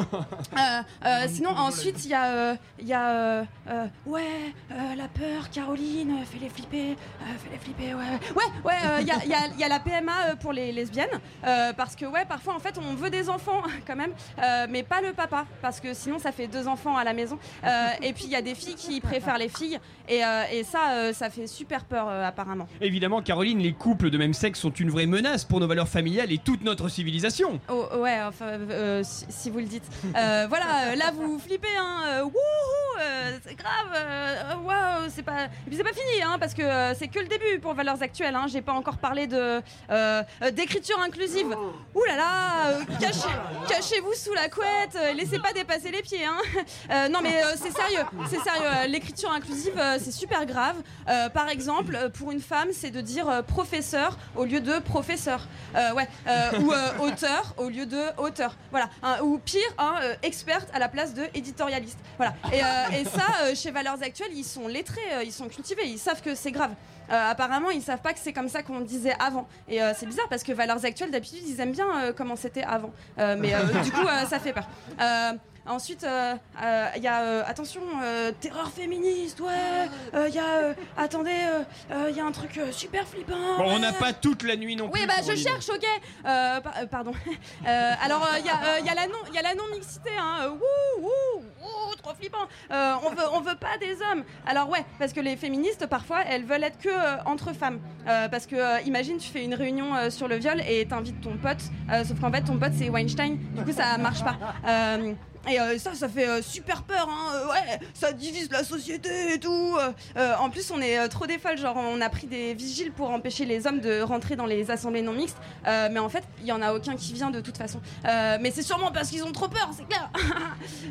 Euh, euh, sinon ensuite il y a euh, il y a ouais euh, la peur Caroline fais-les flipper euh, fais-les flipper ouais ouais ouais euh, il y, a, il y a- il y a la PMA euh, pour les lesbiennes euh, parce que ouais parfois en fait on veut des enfants <laughs> quand même euh, mais pas le papa parce que sinon ça fait deux enfants à la maison Euh, et puis il y a des filles qui préfèrent les filles et, euh, et ça euh, ça fait super peur euh, apparemment. Évidemment, Caroline, les couples de même sexe sont une vraie menace pour nos valeurs familiales et toute notre civilisation. Oh, ouais, enfin, euh, si, vous le dites. Euh, voilà, euh, là vous flippez, hein. wouhou, euh, c'est grave. euh, Waouh, c'est pas. Et puis c'est pas fini, hein, parce que euh, c'est que le début pour Valeurs Actuelles. Hein, J'ai pas encore parlé de euh, d'écriture inclusive. Ouh là là, euh, cachez, cachez-vous sous la couette, laissez pas dépasser les pieds. Hein. Non mais c'est sérieux, c'est sérieux. L'écriture inclusive, c'est super grave. Par exemple, pour une femme, c'est de dire professeur au lieu de professeur. Ouais, ou auteur au lieu de auteur. Voilà. hein, ou pire, hein, experte à la place de éditorialiste. Voilà. Et, et ça, euh, chez Valeurs Actuelles, ils sont lettrés, euh, ils sont cultivés, ils savent que c'est grave. Euh, apparemment, ils savent pas que c'est comme ça qu'on disait avant. Et c'est bizarre parce que Valeurs Actuelles, d'habitude, ils aiment bien comment c'était avant. Mais du coup, ça fait peur. Euh, Ensuite, euh, euh, il y a euh, attention, euh, terreur féministe, ouais. Euh, Il y a euh, attendez, euh, euh, il y a un truc euh, super flippant. Bon, on n'a pas toute la nuit non plus. Oui, bah je cherche, ok. Euh, pa- euh, pardon. <laughs> Euh, alors, il y, a, euh, y a la non, y a la non mixité. Hein. Euh, Wouh, wouh, wouh, trop flippant. Euh, on veut, on veut pas des hommes. Alors ouais, parce que les féministes parfois, elles veulent être que euh, entre femmes. Euh, parce que euh, imagine, tu fais une réunion euh, sur le viol et t'invites ton pote. euh, sauf qu'en fait, ton pote c'est Weinstein. Du coup, ça marche pas. Et euh, ça, ça fait euh, super peur, hein. euh, ouais, ça divise la société et tout. en plus, on est trop des folles, genre on a pris des vigiles pour empêcher les hommes de rentrer dans les assemblées non mixtes, mais en fait, il y en a aucun qui vient de toute façon. Mais c'est sûrement parce qu'ils ont trop peur, c'est clair. <laughs>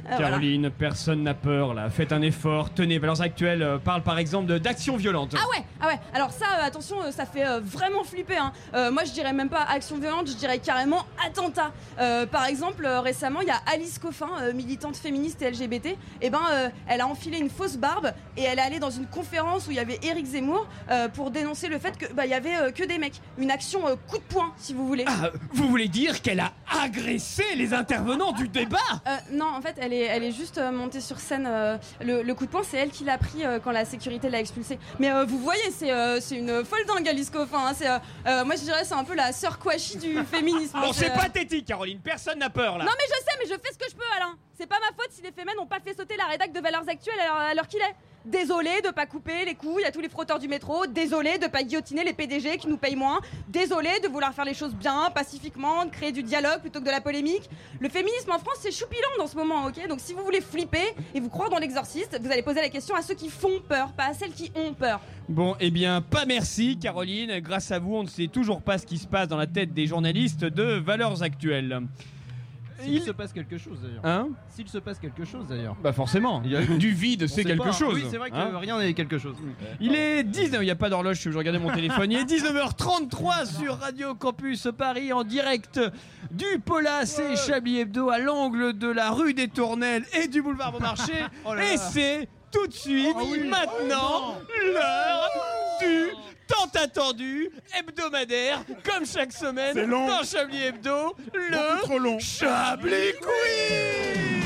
Voilà. Caroline, personne n'a peur là. Faites un effort. Tenez, Valeurs Actuelles parle par exemple d'actions violentes. Ah ouais, ah ouais. Alors ça, attention, ça fait vraiment flipper. Hein. Moi, je dirais même pas action violente, je dirais carrément attentat. Par exemple, récemment, il y a Alice Coffin, euh, militante féministe et LGBT. Et ben, euh, elle a enfilé une fausse barbe et elle est allée dans une conférence où il y avait Éric Zemmour euh, pour dénoncer le fait que bah il y avait que des mecs. Une action coup de poing, si vous voulez. Ah, vous voulez dire qu'elle a agressé les intervenants du débat? Non, en fait, elle est, elle est juste montée sur scène. le, le coup de poing, c'est elle qui l'a pris quand la sécurité l'a expulsée. Mais vous voyez, c'est une folle dingue, Alice Coffin. hein, c'est, moi, je dirais, c'est un peu la sœur Kouachi du <laughs> féminisme. Bon, c'est pathétique, Caroline. Personne n'a peur là. Non, mais je sais, mais je fais ce que je peux, Alain. C'est pas ma faute si les fémènes n'ont pas fait sauter la rédac de Valeurs Actuelles à l'heure qu'il est. Désolé de pas couper les couilles à tous les frotteurs du métro. Désolé de pas guillotiner les PDG qui nous payent moins. Désolé de vouloir faire les choses bien, pacifiquement, de créer du dialogue plutôt que de la polémique. Le féminisme en France, c'est choupilant dans ce moment, ok? Donc si vous voulez flipper et vous croire dans l'exorciste, vous allez poser la question à ceux qui font peur, pas à celles qui ont peur. Bon, eh bien, pas merci, Caroline. Grâce à vous, on ne sait toujours pas ce qui se passe dans la tête des journalistes de Valeurs Actuelles. S'il se passe quelque chose d'ailleurs. Hein S'il se passe quelque chose d'ailleurs. Bah forcément, Il y a- <laughs> du vide, c'est quelque pas. chose. Oui, c'est vrai que Hein rien n'est quelque chose. Il est 19, il n'y a pas d'horloge, je regardais mon téléphone. Il est 19h33 sur Radio Campus Paris en direct du Polas et Chablis Hebdo à l'angle de la rue des Tournelles et du boulevard Beaumarchais. <laughs> Oh et c'est tout de suite, maintenant, l'heure du tant attendu hebdomadaire, comme chaque semaine long. dans Chablis Hebdo, le trop long. Chablis Quiz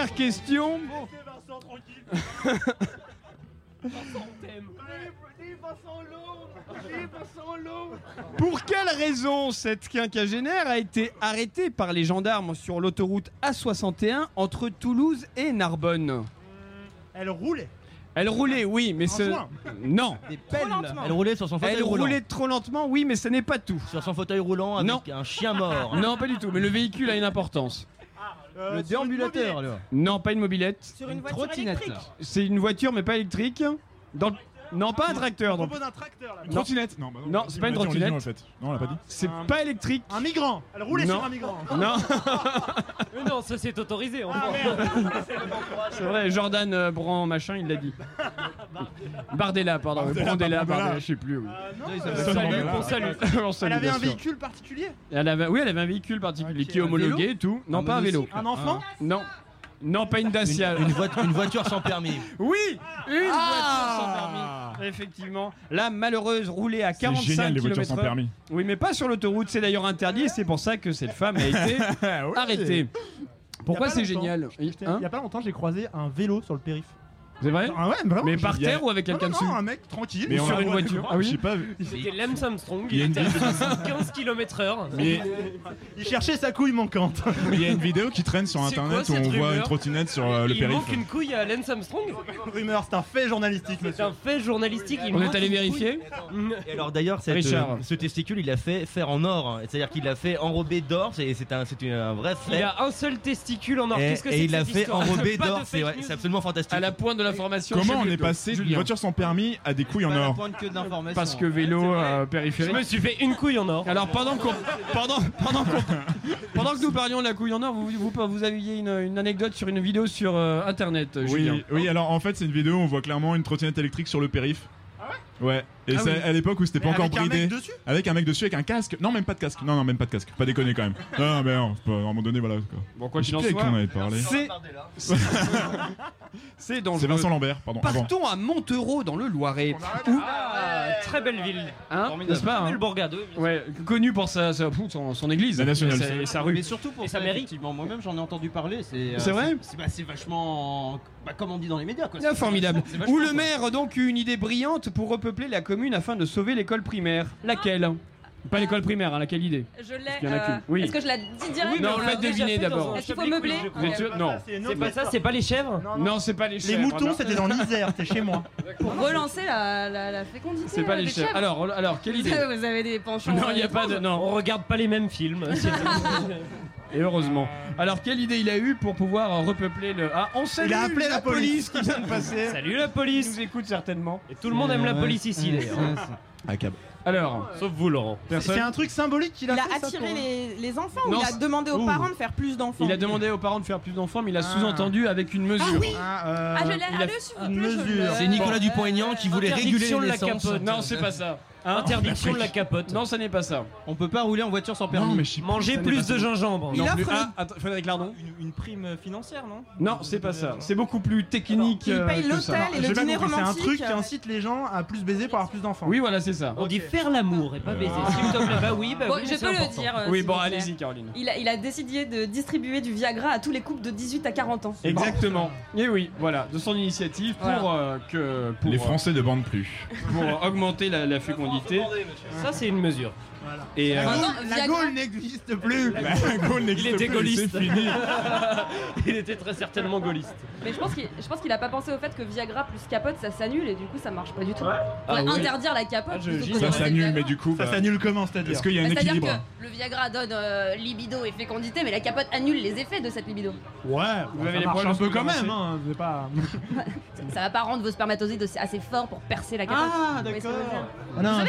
Première question Pour quelle raison cette quinquagénaire a été arrêtée par les gendarmes sur l'autoroute A61 entre Toulouse et Narbonne? Elle roulait. Elle roulait, oui, mais ce... Non. Elle roulait sur son fauteuil Elle roulant. roulait trop lentement, oui, mais ce n'est pas tout. Sur son fauteuil roulant avec Non. un chien mort. Non, pas du tout, mais le véhicule a une importance. Euh, Le sur une déambulateur mobilette. alors. Non, pas une mobilette. Sur une voiture Trottinette. électrique. C'est une voiture, mais pas électrique. Dans le- Non, pas un tracteur. On donc. propose un tracteur là. Une trottinette Non, bah Non, on c'est pas une dit, on l'a dit, trottinette. en fait. Non, on l'a pas dit. C'est Un- pas électrique. Un migrant. Elle roulait Non. sur un migrant. <laughs> Non, <laughs> Mais non, ça c'est autorisé. Ah voit. merde. <laughs> c'est vrai, Jordan euh, Brand, machin, il l'a dit. Bardella, pardon. Bardella, Brandella, Bardella. Bardella, je sais plus. Oui. Euh, non, Ça, euh, ça Salut, on salue. On salue, Elle avait bien un sûr. véhicule particulier? Elle avait, oui, elle avait un véhicule particulier Ok, qui est un homologué et tout. Non, pas un vélo. Un enfant? Non. Non, pas une Dacia. Une, voi- une voiture sans permis. <laughs> Oui, une Ah. voiture sans permis. Effectivement. La malheureuse roulait à C'est 45 génial, les voitures sans permis. Oui, mais pas sur l'autoroute. C'est d'ailleurs interdit et c'est pour ça que cette femme a <laughs> été oui. arrêtée. Pourquoi c'est génial Hein Il y a pas longtemps, j'ai croisé un vélo sur le périph. C'est vrai Ah ouais, vraiment. Mais par Il y a- terre ou avec quelqu'un non, dessus non, un mec tranquille. Mais sur a- une voiture. Ah oui J'ai pas vu. C'était Lance Armstrong. Il y était à vidéo. 75 km/h. Mais Il cherchait sa couille manquante. il y a une vidéo qui traîne sur internet où on voit une trottinette sur euh, le Il périph. manque une couille à Lance Armstrong. Rumeur, c'est un fait journalistique, C'est un fait journalistique. il On est allé vérifier. Et alors d'ailleurs, euh, ce testicule, il l'a fait faire en or. hein. C'est-à-dire qu'il l'a fait enrobé d'or. C'est un, c'est un vrai fait. Il a un seul testicule en or. et Qu'est-ce que et c'est il que l'a fait enrobé Pas d'or. C'est absolument fantastique. À la pointe de Comment on est passé d'une Julien. voiture sans permis à des couilles en or. Parce que vélo euh, Je périphérique. me suis fait une couille en or. Alors pendant qu'on pendant pendant qu'on- <laughs> pendant que nous parlions de la couille en or, vous vous, vous aviez une, une anecdote sur une vidéo sur euh, internet, Julien. Oui, oui, alors en fait, c'est une vidéo où on voit clairement une trottinette électrique sur le périph. Ouais? Et Ah c'est oui. à l'époque où c'était pas Mais encore avec un bridé. mec dessus Avec un mec dessus, avec un casque. Non, même pas de casque. Non, non, même pas de casque. Pas déconner quand même. <laughs> Non, non, mais non, c'est pas- à un moment donné, voilà. Quoi. Bon, quoi Je sais qu'il en plus avec soit, qui on avait parlé. c'est. <laughs> C'est dangereux. Vincent Lambert, pardon. avant. Partons à Montereau dans le Loiret. Où... Ah, très belle ville. Hein, n'est-ce pas hein Ouais, connu pour sa, sa- pff, son, son église. La nationale. Et sa, et sa rue. Mais surtout pour Et ça, sa mairie. effectivement. Moi-même, j'en ai entendu parler. C'est euh, C'est vrai C'est bah, c'est vachement. Bah, comme on dit dans les médias, quoi. Ah, C'est formidable. vachement- c'est vachement Où le maire donc eut une idée brillante pour repeupler la commune afin de sauver l'école primaire. Laquelle? Pas l'école primaire, hein, laquelle idée? Je l'ai. Il y en a euh, qu'une. Oui. Est-ce que je la dis direct Oui, non, ou- faites deviner d'abord. Est-ce qu'il faut meubler Vous êtes sûr Non. C'est pas ça, c'est pas les chèvres Non, c'est pas les Les chèvres. moutons, non. c'était dans l'Isère, c'était chez moi. Pour relancer la, la, la fécondité. C'est pas euh, les des chèvres. Alors, alors, quelle idée <laughs> Vous avez des penchants. Non, il n'y a euh, pas de. Non. On regarde pas les mêmes films. <laughs> <laughs> Et heureusement. Alors, quelle idée il a eu pour pouvoir repeupler le. Ah, on salue Il a appelé la police. qui vient de <laughs> passer. Salut la Il police nous écoute certainement. Et tout le monde aime la police ici d'ailleurs. Alors, Sauf vous, Laurent. personne. C'est un truc symbolique qu'il a, Il a fait, ça, attiré pour- les, les enfants Non, ou il a c'est- demandé aux Ouh. parents de faire plus d'enfants? Il a demandé aux parents de faire plus d'enfants, mais il a Ah. sous-entendu avec une mesure. Ah, euh, Ah, je l'ai. il a- s'il vous une plaît. je mesure. l'ai. C'est Nicolas Dupont-Aignan qui voulait réguler Interdiction de les la naissances. capote. Non, c'est pas ça. Hein Interdiction de la capote. Non, ça n'est pas ça. On peut pas rouler en voiture sans permis. Non, mais je sais Manger Ça n'est plus de ça. gingembre. Non Il plus. offre Ah, attends, Frédéric Lardon Une, une prime financière, non? Non, c'est pas ça. C'est beaucoup plus technique. Il euh, paye que ça. l'hôtel et J'ai le pas dîner compris, C'est un romantique. truc qui incite les gens à plus baiser pour avoir plus d'enfants. Oui, voilà, c'est ça. On dit faire l'amour et pas baiser. S'il vous plaît, bah oui, bah Bon, oui. je c'est peux le important. dire. euh, Oui, s'il bon, vous plaît. allez-y, Caroline. Il a, il a décidé de distribuer du Viagra à tous les couples de 18 à 40 ans. Exactement. Et oui, voilà, de son initiative pour Voilà. euh, que pour, Les euh, Français ne bandent plus. pour euh, augmenter la, la Ça, c'est une mesure. Et euh, Ah La Gaule n'existe plus. Bah, Gaulle Il n'existe était plus, gaulliste. Fini. <laughs> Il était très certainement gaulliste. Mais je pense qu'il je pense qu'il a pas pensé au fait que Viagra plus capote ça s'annule et du coup ça marche pas du tout. Ah Faudrait oui. interdire la capote. Ah, je- plutôt j'y- que Ça s'annule, mais du coup, Ça bah, s'annule comment, c'est-à-dire est-ce qu'il y a Bah, un C'est-à-dire équilibre que le Viagra donne euh, libido et fécondité, mais la capote annule les effets de cette libido. Ouais, Vous ça avez les marche problèmes un peu quand même. Hein, c'est pas... <laughs> Ça va pas rendre vos spermatozoïdes assez forts pour percer la capote. Ah, d'accord. Ah non, mais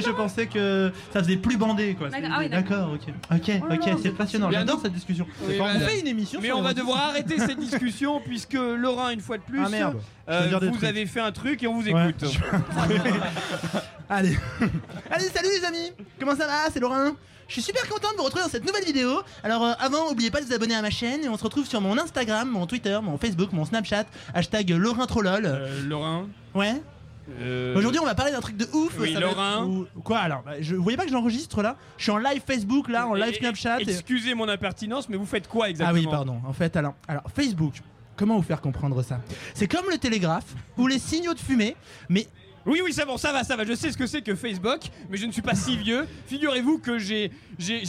je capote, pensais que ça faisait plus bandé, quoi. D'accord. Ah oui, D'accord, ok. Ok, Oh là ok, là, c'est passionnant. Bien, J'adore cette discussion. Oui, on voilà. fait une émission Mais sur on va devoir arrêter cette discussion <laughs> puisque Laurent, une fois de plus, Ah merde. Je euh, veux dire des vous trucs. avez fait un truc et on vous Ouais. écoute. <laughs> Allez. Allez, salut les amis Comment ça va? C'est Laurent je suis super content de vous retrouver dans cette nouvelle vidéo. Alors euh, avant, n'oubliez pas de vous abonner à ma chaîne et on se retrouve sur mon Instagram, mon Twitter, mon Facebook, mon Snapchat, hashtag Laurent Trollol. Euh, Laurent. Ouais. Euh, Aujourd'hui, on va parler d'un truc de ouf. Oui, ça va être- Laurent. ou- Quoi alors bah, je, Vous voyez pas que j'enregistre là? Je suis en live Facebook là, en live et- Snapchat. et- Excusez mon impertinence, mais vous faites quoi Ah exactement? oui, pardon. En fait, alors, alors Facebook. Comment vous faire comprendre ça? C'est comme le télégraphe ou les signaux de fumée, mais Oui, oui, c'est bon, ça va, ça va. Je sais ce que c'est que Facebook, mais je ne suis pas si vieux. Figurez-vous que j'ai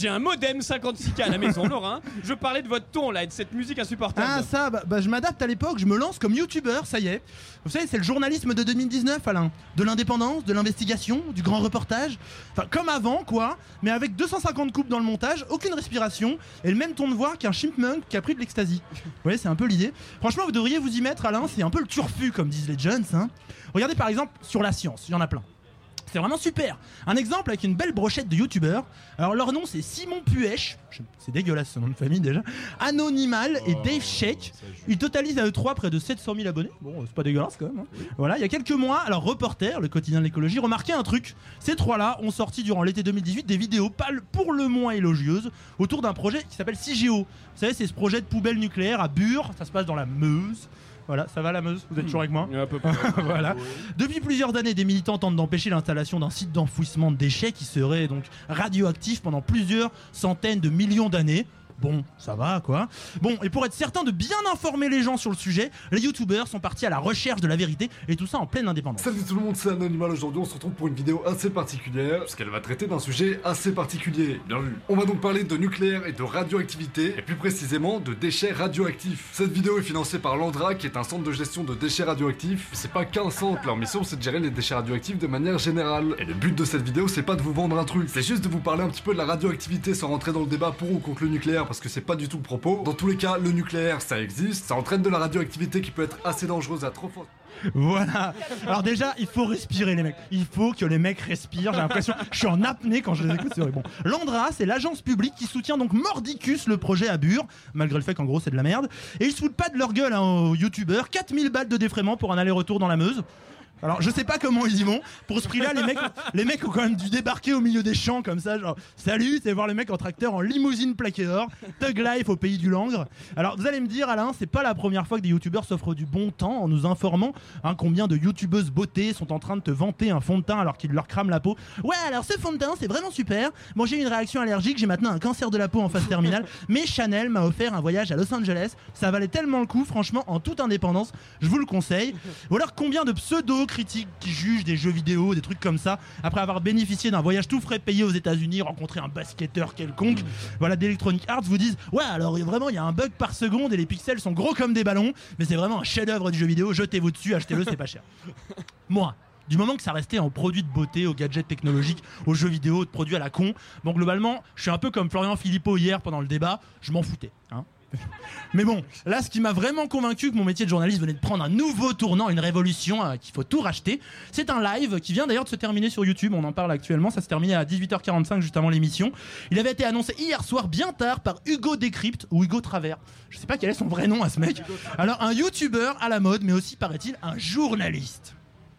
un modem 56K à la maison, <laughs> Laurent. Je parlais de votre ton là et de cette musique insupportable. Ah ça, bah, bah, je m'adapte à l'époque, je me lance comme youtubeur, ça y est. Vous savez, c'est le journalisme de 2019, Alain. De l'indépendance, de l'investigation, du grand reportage. Enfin, comme avant, quoi, mais avec 250 coupes dans le montage, aucune respiration, et le même ton de voix qu'un chipmunk qui a pris de l'ecstasy. Vous voyez, c'est un peu l'idée. Franchement, vous devriez vous y mettre, Alain, c'est un peu le turfu, comme disent les jeunes, hein. Regardez par exemple sur la science, il y en a plein. C'est vraiment super. Un exemple avec une belle brochette de youtubeurs. Alors leur nom c'est Simon Puech, c'est dégueulasse ce nom de famille déjà. Anonymal et Dave Sheik. Ils totalisent à eux trois près de 700 000 abonnés. Bon, c'est pas dégueulasse quand même. hein. Voilà, il y a quelques mois, alors Reporter, le quotidien de l'écologie, remarquait un truc. Ces trois-là ont sorti durant l'été 2018 des vidéos le- pour le moins élogieuses autour d'un projet qui s'appelle CIGEO. Vous savez, c'est ce projet de poubelle nucléaire à Bure. Ça se passe dans la Meuse. Voilà, ça va la Meuse Vous êtes toujours avec moi <laughs> À peu près. <laughs> voilà. Depuis plusieurs années, des militants tentent d'empêcher l'installation d'un site d'enfouissement de déchets qui serait donc radioactif pendant plusieurs centaines de millions d'années. Bon, ça va quoi. Bon, et pour être certain de bien informer les gens sur le sujet, les youtubeurs sont partis à la recherche de la vérité et tout ça en pleine indépendance. Salut tout le monde, c'est Anonymal. Aujourd'hui, on se retrouve pour une vidéo assez particulière, puisqu'elle va traiter d'un sujet assez particulier. Bien vu. On va donc parler de nucléaire et de radioactivité, et plus précisément de déchets radioactifs. Cette vidéo est financée par l'Andra, qui est un centre de gestion de déchets radioactifs. C'est pas qu'un centre, leur mission c'est de gérer les déchets radioactifs de manière générale. Et le but de cette vidéo, c'est pas de vous vendre un truc, c'est juste de vous parler un petit peu de la radioactivité sans rentrer dans le débat pour ou contre le nucléaire, parce que c'est pas du tout le propos. Dans tous les cas, le nucléaire, ça existe, ça entraîne de la radioactivité qui peut être assez dangereuse à trop fort. Voilà. Alors déjà, il faut respirer les mecs. Il faut que les mecs respirent. J'ai l'impression, je suis en apnée quand je les écoute. C'est. Bon, l'Andra, c'est l'agence publique qui soutient donc mordicus le projet à Bure, malgré le fait qu'en gros c'est de la merde. Et ils se foutent pas de leur gueule hein, aux youtubeurs. 4000 balles de défraiement pour un aller-retour dans la Meuse. Alors je sais pas comment ils y vont. Pour ce prix-là, les mecs, les mecs ont quand même dû débarquer au milieu des champs comme ça, genre salut, c'est voir les mecs en tracteur en limousine plaqué d'or, Thug Life au pays du Langre. Alors vous allez me dire, Alain, c'est pas la première fois que des youtubeurs s'offrent du bon temps en nous informant hein, combien de youtubeuses beauté sont en train de te vanter un fond de teint alors qu'ils leur crament la peau. Ouais, alors ce fond de teint c'est vraiment super. Bon, j'ai eu une réaction allergique, j'ai maintenant un cancer de la peau en phase terminale, <laughs> mais Chanel m'a offert un voyage à Los Angeles. Ça valait tellement le coup, franchement, en toute indépendance, je vous le conseille. Ou alors combien de pseudo critiques qui jugent des jeux vidéo, des trucs comme ça, après avoir bénéficié d'un voyage tout frais payé aux États-Unis, rencontré un basketteur quelconque, voilà, d'Electronic Arts vous disent Ouais, alors vraiment, il y a un bug par seconde et les pixels sont gros comme des ballons, mais c'est vraiment un chef-d'œuvre du jeu vidéo, jetez-vous dessus, achetez-le, c'est pas cher. <laughs> Moi, du moment que ça restait en produits de beauté, aux gadgets technologiques, aux jeux vidéo, de produits à la con, bon, globalement, je suis un peu comme Florian Philippot hier pendant le débat, je m'en foutais. Hein. <laughs> Mais bon, là, ce qui m'a vraiment convaincu que mon métier de journaliste venait de prendre un nouveau tournant, une révolution, euh, qu'il faut tout racheter, c'est un live qui vient d'ailleurs de se terminer sur YouTube. On en parle actuellement. Ça se terminait à 18h45 juste avant l'émission. Il avait été annoncé hier soir, bien tard, par Hugo Décrypte ou Hugo Travers. Je sais pas quel est son vrai nom à ce mec. Alors, un YouTuber à la mode, mais aussi, paraît-il, un journaliste.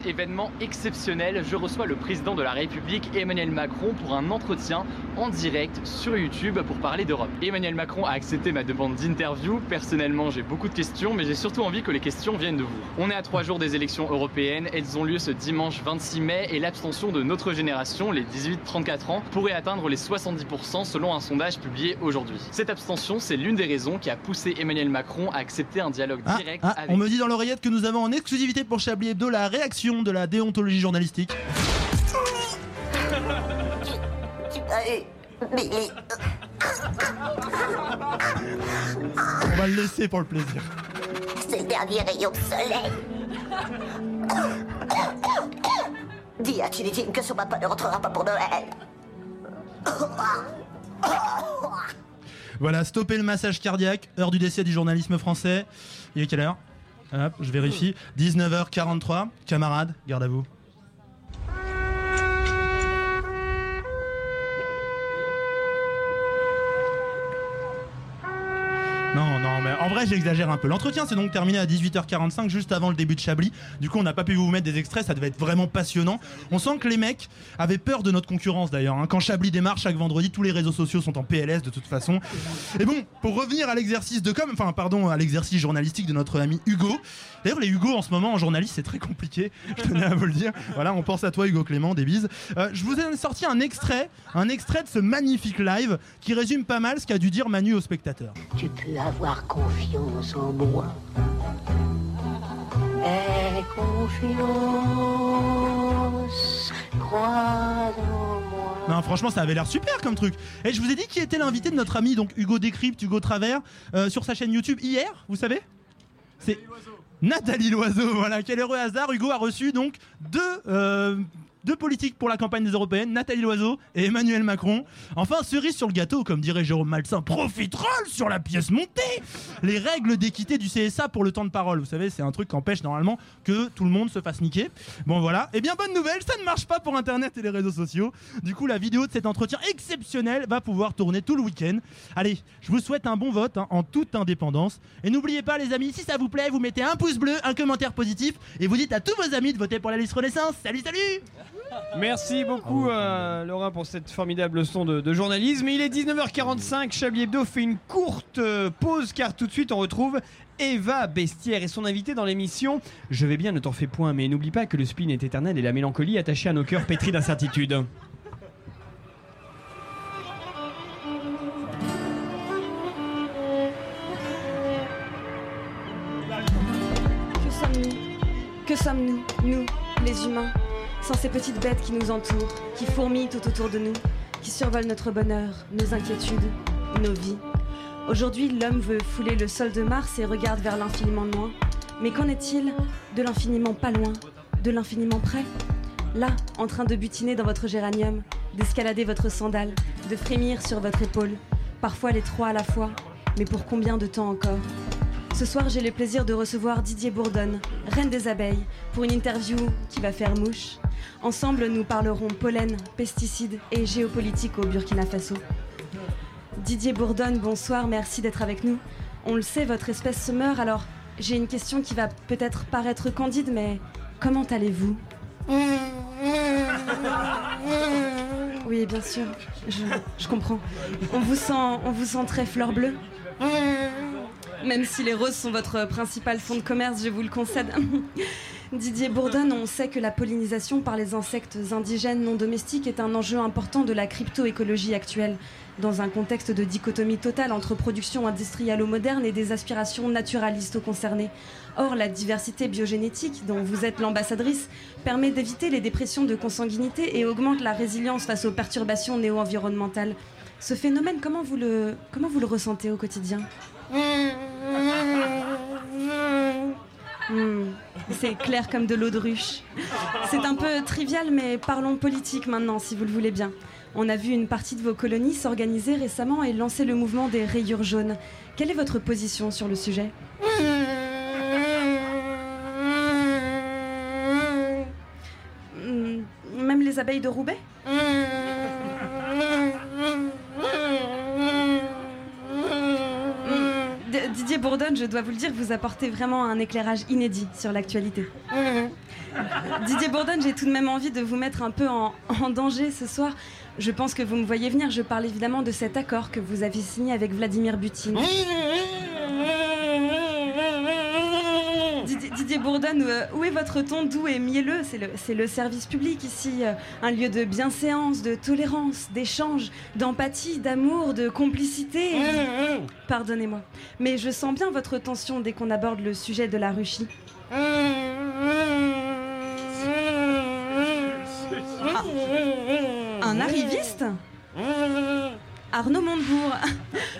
Événement exceptionnel, je reçois le président de la République Emmanuel Macron pour un entretien en direct sur YouTube pour parler d'Europe. Emmanuel Macron a accepté ma demande d'interview. Personnellement, j'ai beaucoup de questions, mais j'ai surtout envie que les questions viennent de vous. On est à trois jours des élections européennes, elles ont lieu ce dimanche 26 mai et l'abstention de notre génération, les 18-34 ans, pourrait atteindre les 70% selon un sondage publié aujourd'hui. Cette abstention, c'est l'une des raisons qui a poussé Emmanuel Macron à accepter un dialogue Ah, direct ah, avec on me dit dans l'oreillette que nous avons en exclusivité pour Chablis Hebdo la réaction de la déontologie journalistique. On va le laisser pour le plaisir. C'est le dernier rayon de soleil. Dis à Tinitine que son papa ne rentrera pas pour Noël. Voilà, stopper le massage cardiaque, heure du décès du journalisme français. Il est quelle heure? Hop, je vérifie. 19h43. Camarades, garde à vous. J'exagère un peu. L'entretien s'est donc terminé à 18h45, juste avant le début de Chablis. Du coup, on n'a pas pu vous mettre des extraits, ça devait être vraiment passionnant. On sent que les mecs avaient peur de notre concurrence d'ailleurs. hein. Quand Chablis démarre chaque vendredi, tous les réseaux sociaux sont en PLS de toute façon. Et bon, pour revenir à l'exercice de com, enfin, pardon, à l'exercice journalistique de notre ami Hugo. D'ailleurs, les Hugo en ce moment en journaliste, c'est très compliqué. <laughs> Je tenais à vous le dire. Voilà, on pense à toi, Hugo Clément, des bises. Euh, je vous ai sorti un extrait, un extrait de ce magnifique live qui résume pas mal ce qu'a dû dire Manu aux spectateurs. Tu peux avoir confiance en moi. Aie confiance, crois en moi. Non, franchement, ça avait l'air super comme truc. Et je vous ai dit qui était l'invité de notre ami, donc Hugo Décrypte, Hugo Travers, euh, sur sa chaîne YouTube hier, vous savez? C'est Nathalie Loiseau. Voilà, quel heureux hasard. Hugo a reçu donc deux. euh, deux politiques pour la campagne des européennes, Nathalie Loiseau et Emmanuel Macron. Enfin, cerise sur le gâteau, comme dirait Jérôme Malsain, profiterole sur la pièce montée Les règles d'équité du CSA pour le temps de parole. Vous savez, c'est un truc qui empêche normalement que tout le monde se fasse niquer. Bon, voilà. Eh bien, bonne nouvelle, ça ne marche pas pour Internet et les réseaux sociaux. Du coup, la vidéo de cet entretien exceptionnel va pouvoir tourner tout le week-end. Allez, je vous souhaite un bon vote hein, en toute indépendance. Et n'oubliez pas, les amis, si ça vous plaît, vous mettez un pouce bleu, un commentaire positif et vous dites à tous vos amis de voter pour la liste Renaissance. Salut, salut Merci beaucoup euh, Laurent pour cette formidable leçon de, de journalisme. Il est 19h45, Chablis Hebdo fait une courte euh, pause car tout de suite on retrouve Eva Bestière et son invité dans l'émission. Je vais bien, ne t'en fais point, mais n'oublie pas que le spin est éternel et la mélancolie attachée à nos cœurs pétris d'incertitude. Que sommes-nous? Que sommes-nous, nous, les humains, sans ces petites bêtes qui nous entourent, qui fourmillent tout autour de nous, qui survolent notre bonheur, nos inquiétudes, nos vies. Aujourd'hui, l'homme veut fouler le sol de Mars et regarde vers l'infiniment loin. Mais qu'en est-il de l'infiniment pas loin, de l'infiniment près? Là, en train de butiner dans votre géranium, d'escalader votre sandale, de frémir sur votre épaule, parfois les trois à la fois, mais pour combien de temps encore? Ce soir, j'ai le plaisir de recevoir Didier Bourdonne, reine des abeilles, pour une interview qui va faire mouche. Ensemble, nous parlerons pollen, pesticides et géopolitique au Burkina Faso. Didier Bourdonne, bonsoir, merci d'être avec nous. On le sait, votre espèce se meurt, alors j'ai une question qui va peut-être paraître candide, mais comment allez-vous? Oui, bien sûr, je, comprends. On vous sent, on vous sent très fleur bleue? Même si les roses sont votre principal fonds de commerce, je vous le concède. <laughs> Didier Bourdon, on sait que la pollinisation par les insectes indigènes non domestiques est un enjeu important de la crypto-écologie actuelle, dans un contexte de dichotomie totale entre production industrialo-moderne et des aspirations naturalistes concernées. Or, la diversité biogénétique, dont vous êtes l'ambassadrice, permet d'éviter les dépressions de consanguinité et augmente la résilience face aux perturbations néo-environnementales. Ce phénomène, comment vous le ressentez au quotidien? Hmm, C'est clair comme de l'eau de ruche. C'est un peu trivial, mais parlons politique maintenant, si vous le voulez bien. On a vu une partie de vos colonies s'organiser récemment et lancer le mouvement des rayures jaunes. Quelle est votre position sur le sujet? Hmm, Même les abeilles de Roubaix D- Je dois vous le dire, vous apportez vraiment un éclairage inédit sur l'actualité. Didier Bourdon, j'ai tout de même envie de vous mettre un peu en, en danger ce soir. Je pense que vous me voyez venir. Je parle évidemment de cet accord que vous avez signé avec Vladimir. Didier, Didier Bourdon, euh, où est votre ton doux et mielleux? C'est le, service public ici, euh, un lieu de bienséance, de tolérance, d'échange, d'empathie, d'amour, de complicité. Pardonnez-moi, mais je sens bien votre tension dès qu'on aborde le sujet de la Russie. Ah. Un arriviste? Arnaud Montebourg.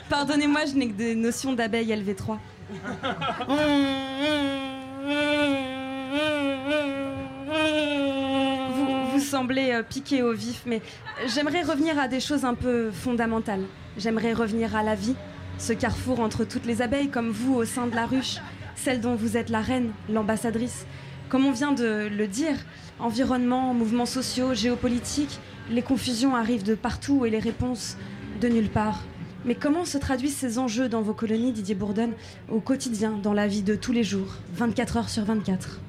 Pardonnez-moi, je n'ai que des notions d'abeille LV3. Vous, vous semblez euh, piqué au vif, mais j'aimerais revenir à des choses un peu fondamentales. J'aimerais revenir à la vie, ce carrefour entre toutes les abeilles, comme vous au sein de la ruche, celle dont vous êtes la reine, l'ambassadrice. Comme on vient de le dire, environnement, mouvements sociaux, géopolitique, les confusions arrivent de partout et les réponses de nulle part. Mais comment se traduisent ces enjeux dans vos colonies, Didier Bourdon, au quotidien, dans la vie de tous les jours, 24 heures sur 24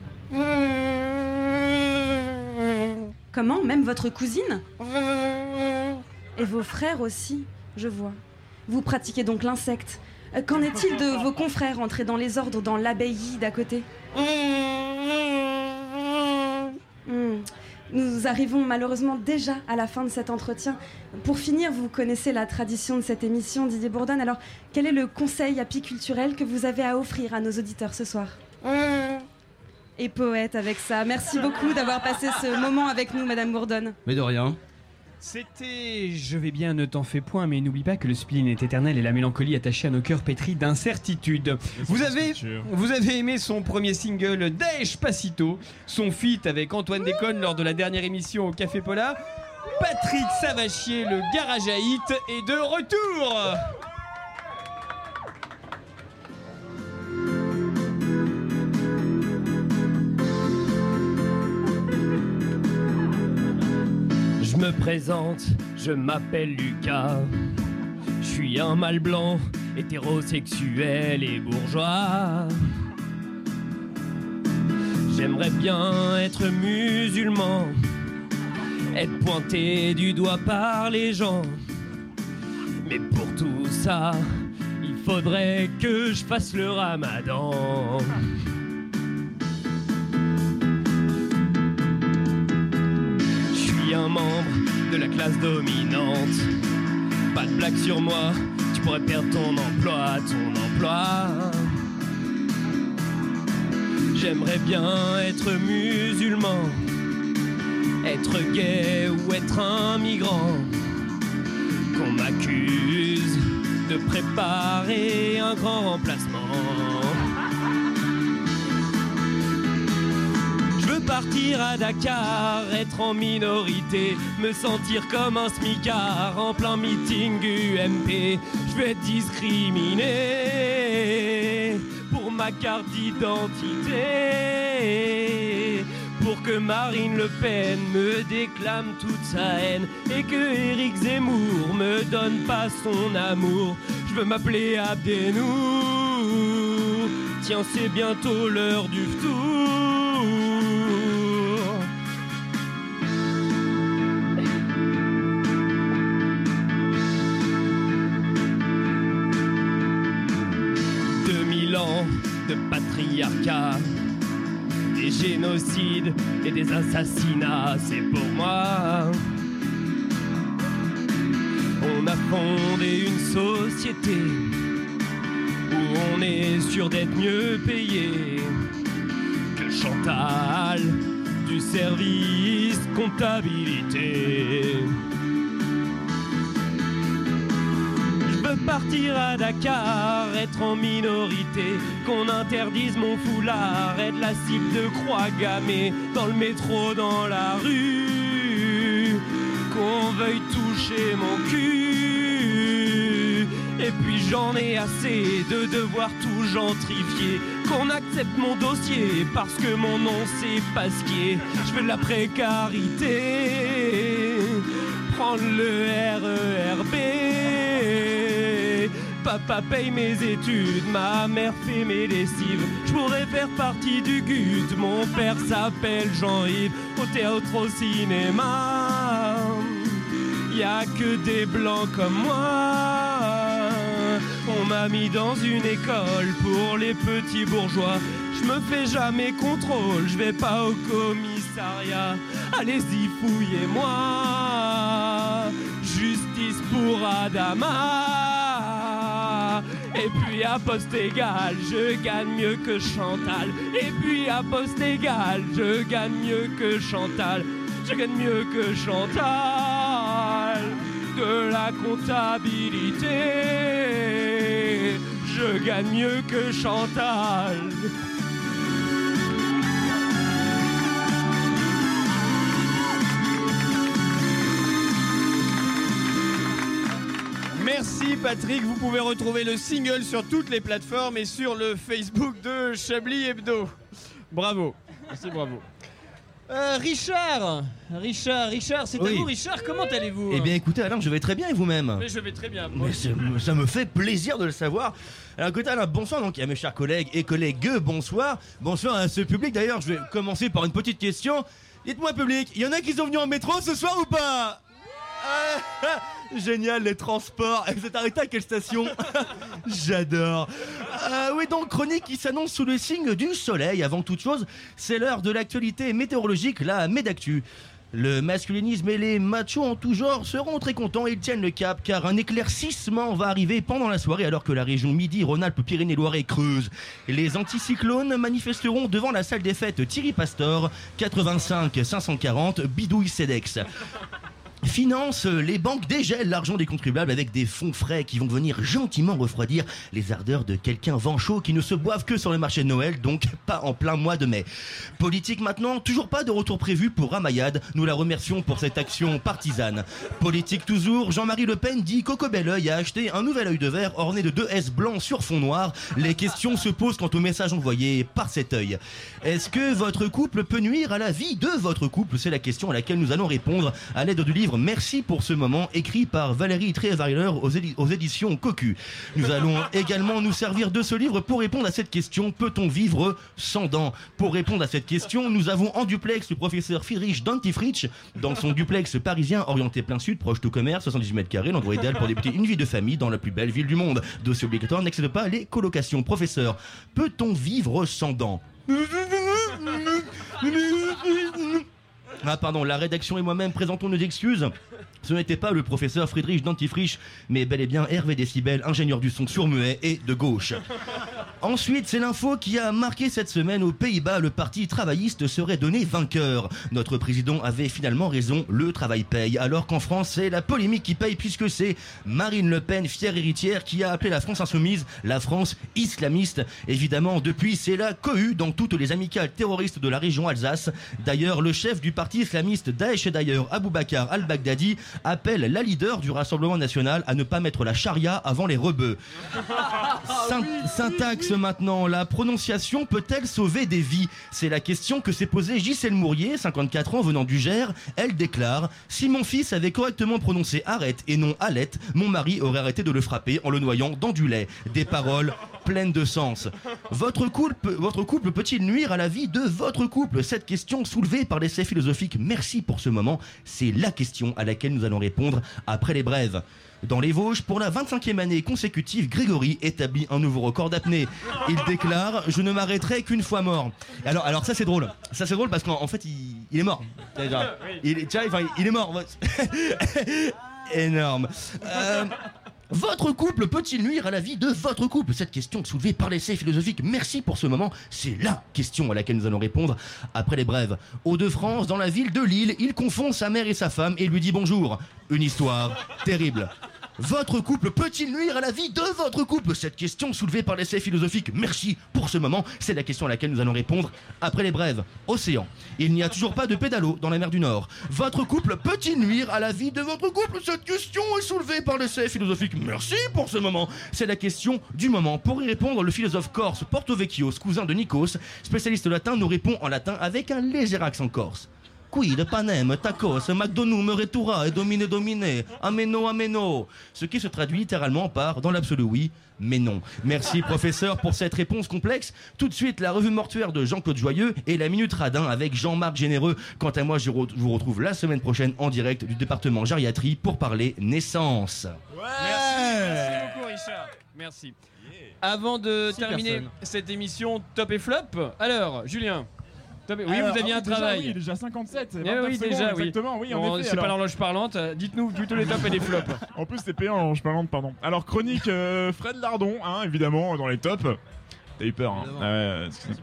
Comment Même votre cousine? Et vos frères aussi, je vois. Vous pratiquez donc l'insecte. Qu'en est-il de vos confrères entrés dans les ordres dans l'abbaye d'à côté? Nous arrivons malheureusement déjà à la fin de cet entretien. Pour finir, vous connaissez la tradition de cette émission, Didier Bourdon. Alors, quel est le conseil apiculturel que vous avez à offrir à nos auditeurs ce soir? Et poète avec ça. Merci beaucoup d'avoir passé ce moment avec nous, Madame Bourdon. Mais de rien. C'était Je vais bien, ne t'en fais point, mais n'oublie pas que le spleen est éternel et la mélancolie attachée à nos cœurs pétris d'incertitude. Vous avez, vous avez aimé son premier single Daesh Pacito, son feat avec Antoine Déconne lors de la dernière émission au Café Pola. Patrick Savachier, le garageaïte, est de retour me présente, je m'appelle Lucas. Je suis un mâle blanc, hétérosexuel et bourgeois. J'aimerais bien être musulman, être pointé du doigt par les gens. Mais pour tout ça, il faudrait que je fasse le ramadan. Membre de la classe dominante. Pas de blague sur moi, tu pourrais perdre ton emploi, ton emploi. J'aimerais bien être musulman, être gay ou être un migrant. Qu'on m'accuse de préparer un grand remplacement. Partir à Dakar, être en minorité, me sentir comme un smicard en plein meeting UMP. Je vais être discriminé pour ma carte d'identité. Pour que Marine Le Pen me déclame toute sa haine et que Éric Zemmour me donne pas son amour. Je veux m'appeler Abdenour. Tiens, c'est bientôt l'heure du tour. Des génocides et des assassinats, c'est pour moi. On a fondé une société où on est sûr d'être mieux payé que Chantal du service comptabilité. Partir à Dakar, être en minorité, qu'on interdise mon foulard, être la cible de croix gammée dans le métro, dans la rue, qu'on veuille toucher mon cul. Et puis j'en ai assez de devoir tout gentrifier, qu'on accepte mon dossier parce que mon nom c'est Pasquier. Je veux de la précarité, prendre le RERB. Papa paye mes études, ma mère fait mes lessives. Je pourrais faire partie du GUT, mon père s'appelle Jean-Yves, au théâtre, au cinéma. Y a que des blancs comme moi. On m'a mis dans une école pour les petits bourgeois. Je me fais jamais contrôle, je vais pas au commissariat. Allez-y, fouillez-moi. Justice pour Adama. Et puis à poste égal, je gagne mieux que Chantal. Et puis à poste égal, je gagne mieux que Chantal. Je gagne mieux que Chantal. De la comptabilité, je gagne mieux que Chantal. Merci Patrick, vous pouvez retrouver le single sur toutes les plateformes et sur le Facebook de Chablis Hebdo. Bravo, merci bravo. Euh, Richard, Richard, Richard, c'est à Oui. vous Richard, comment allez-vous Eh bien écoutez Alain, je vais très bien et vous-même Mais je vais très bien. moi Mais ça me fait plaisir de le savoir. Alors écoutez Alain, bonsoir donc à mes chers collègues et collègues, bonsoir. Bonsoir à ce public d'ailleurs, je vais commencer par une petite question. Dites-moi public, il y en a qui sont venus en métro ce soir ou pas? Ah, <laughs> Génial les transports. Vous êtes arrêté à quelle station <laughs> J'adore. Euh, oui donc chronique qui s'annonce sous le signe du soleil. Avant toute chose, c'est l'heure de l'actualité météorologique, la Médactu. Le masculinisme et les machos en tout genre seront très contents et ils tiennent le cap car un éclaircissement va arriver pendant la soirée alors que la région Midi, Rhône-Alpes, Pyrénées-Loiret creuse. Les anticyclones manifesteront devant la salle des fêtes Thierry Pastor, 85 540 Bidouille Cedex. Finance, les banques dégèlent l'argent des contribuables avec des fonds frais qui vont venir gentiment refroidir les ardeurs de quelqu'un vent chaud qui ne se boivent que sur le marché de Noël, donc pas en plein mois de mai. Politique maintenant, toujours pas de retour prévu pour Ramayad. Nous la remercions pour cette action partisane. Politique toujours, Jean-Marie Le Pen dit Coco Belleuil a acheté un nouvel œil de verre orné de deux S blancs sur fond noir. Les questions se posent quant au message envoyé par cet œil. Est-ce que votre couple peut nuire à la vie de votre couple? C'est la question à laquelle nous allons répondre à l'aide du livre Merci pour ce moment, écrit par Valérie Tréveiler aux, édi- aux éditions Cocu. Nous allons également nous servir de ce livre pour répondre à cette question peut-on vivre sans dents? Pour répondre à cette question, nous avons en duplex le professeur Friedrich Dantifrich dans son duplex parisien orienté plein sud, proche de commerce, 78 mètres carrés, l'endroit idéal pour débuter une vie de famille dans la plus belle ville du monde. Dossier obligatoire n'excède pas les colocations. Professeur, peut-on vivre sans dents? Ah pardon, la rédaction et moi-même présentons nos excuses. Ce n'était pas le professeur Friedrich Dantifrich, mais bel et bien Hervé Décibel, ingénieur du son sourd-muet et de gauche. Ensuite, c'est l'info qui a marqué cette semaine aux Pays-Bas. Le parti travailliste serait donné vainqueur. Notre président avait finalement raison, le travail paye. Alors qu'en France, c'est la polémique qui paye puisque c'est Marine Le Pen, fière héritière, qui a appelé la France insoumise la France islamiste. Évidemment, depuis, c'est la cohue dans toutes les amicales terroristes de la région Alsace. D'ailleurs, le chef du parti islamiste Daesh, d'ailleurs, Aboubacar al-Baghdadi, appelle la leader du Rassemblement national à ne pas mettre la charia avant les rebeux. <laughs> Syn- syntaxe maintenant, la prononciation peut-elle sauver des vies? C'est la question que s'est posée Gisèle Mourier, 54 ans, venant du Gers. Elle déclare Si mon fils avait correctement prononcé arrête et non alette, mon mari aurait arrêté de le frapper en le noyant dans du lait. Des paroles pleine de sens. Votre couple, votre couple peut-il nuire à la vie de votre couple? Cette question soulevée par l'essai philosophique Merci pour ce moment, c'est la question à laquelle nous allons répondre après les brèves. Dans les Vosges, pour la 25e année consécutive, Grégory établit un nouveau record d'apnée. Il déclare Je ne m'arrêterai qu'une fois mort. Alors, alors ça c'est drôle. Ça c'est drôle parce qu'en en fait il, il est mort. Il est mort. <laughs> Énorme. Euh, votre couple peut-il nuire à la vie de votre couple? Cette question soulevée par l'essai philosophique. Merci pour ce moment. C'est la question à laquelle nous allons répondre après les brèves. Hauts-de-France, dans la ville de Lille, il confond sa mère et sa femme et lui dit bonjour. Une histoire terrible. Votre couple peut-il nuire à la vie de votre couple? Cette question soulevée par l'essai philosophique. Merci pour ce moment. C'est la question à laquelle nous allons répondre après les brèves. Océan. Il n'y a toujours pas de pédalo dans la mer du Nord. Votre couple peut-il nuire à la vie de votre couple? Cette question est soulevée par l'essai philosophique. Merci pour ce moment. C'est la question du moment. Pour y répondre, le philosophe corse Porto Vecchios, cousin de Nikos, spécialiste latin, nous répond en latin avec un léger accent corse. Quid, panem, tacos, retura et domine, domine, ameno, ameno. Ce qui se traduit littéralement par, dans l'absolu oui, mais non. Merci <laughs> professeur pour cette réponse complexe. Tout de suite, la revue mortuaire de Jean-Claude Joyeux et la Minute Radin avec Jean-Marc Généreux. Quant à moi, je vous retrouve la semaine prochaine en direct du département gériatrie pour parler naissance. Merci beaucoup, Richard. Merci. Avant de Six terminer personnes. cette émission top et flop, alors, Julien. Oui, Alors, vous aviez un déjà, travail. oui, déjà 57. Eh 29 oui, secondes, déjà, oui. Exactement, oui, en Bon, effet. C'est pas l'horloge parlante. Dites-nous <laughs> plutôt les tops et les flops. En plus, c'est payant l'orange parlante, pardon. Alors, chronique euh, Fred Lardon, hein, évidemment, dans les tops. T'as eu peur, hein. Ah ouais, excuse-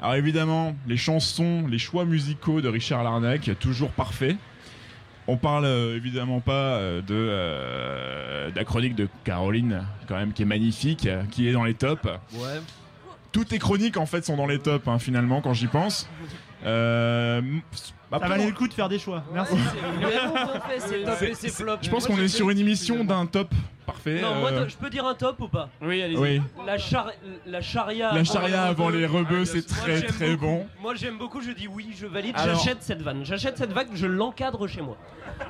Alors, évidemment, les chansons, les choix musicaux de Richard Larnac, toujours parfaits. On parle euh, évidemment pas euh, de, euh, de la chronique de Caroline, quand même, qui est magnifique, euh, qui est dans les tops. Ouais. Toutes tes chroniques, en fait, sont dans les tops, hein, finalement, quand j'y pense. Euh, Ça après, valait le coup de faire des choix. Merci. C'est- c'est- Je pense qu'on est sur une émission d'un top parfait. Non, moi, euh, je peux dire un top ou pas? Oui, allez-y. Oui. La, char- la charia. La charia avant les rebeux, c'est Moi, très très beaucoup. bon. Moi j'aime beaucoup, je dis oui, je valide, Alors- j'achète cette vanne. J'achète cette vanne, je l'encadre chez moi.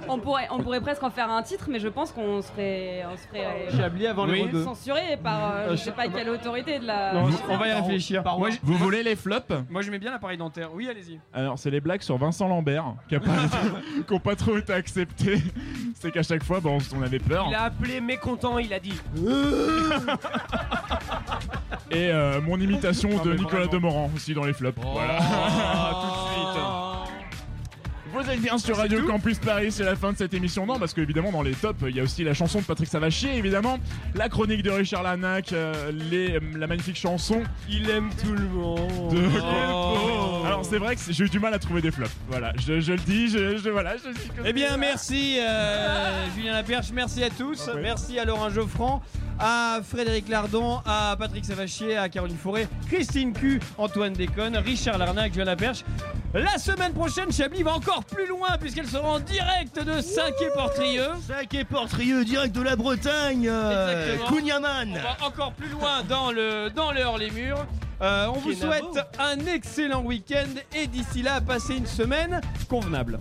On pourrait, on pourrait presque en faire un titre, mais je pense qu'on se ferait, on se ferait Chablis avant les Oui. rebeux. censuré par euh, je sais pas quelle autorité de la. Non, on va y réfléchir. Moi, Vous voulez les flops? Moi, j'aimais bien l'appareil dentaire. Oui, allez-y. Alors, c'est les blagues sur Vincent Lambert qui n'ont <laughs> pas trop été acceptées. C'est qu'à chaque fois, bon, on avait peur. Il a appelé mécontent, il a dit. Et euh, mon imitation Non, de Nicolas vraiment. Demorand aussi dans les flops. Voilà. <laughs> Vous êtes bien sur Radio Campus Paris, c'est la fin de cette émission. Non, parce qu'évidemment, dans les tops, il y a aussi la chanson de Patrick Savachier, évidemment. La chronique de Richard Lanac, euh, les, la magnifique chanson Il aime tout le monde. de. Oh. Alors, c'est vrai que j'ai eu du mal à trouver des flops. Voilà, je, je le dis, je, je- voilà, je dis que Eh bien, merci euh, Julien Laperche, merci à tous, merci à Laurent Geoffrand, à Frédéric Lardon, à Patrick Savachier, à Caroline Fourré, Christine Q, Antoine Déconne, Richard Larnac, Julien Laperche. La semaine prochaine, Chablis va encore plus loin puisqu'elle sera en direct de Saint-Quay-Portrieux. Sac et Portrieux, direct de la Bretagne. euh. On va encore plus loin dans le dans le hors les murs. Euh, on vous souhaite un excellent week-end et d'ici là, passez une semaine convenable.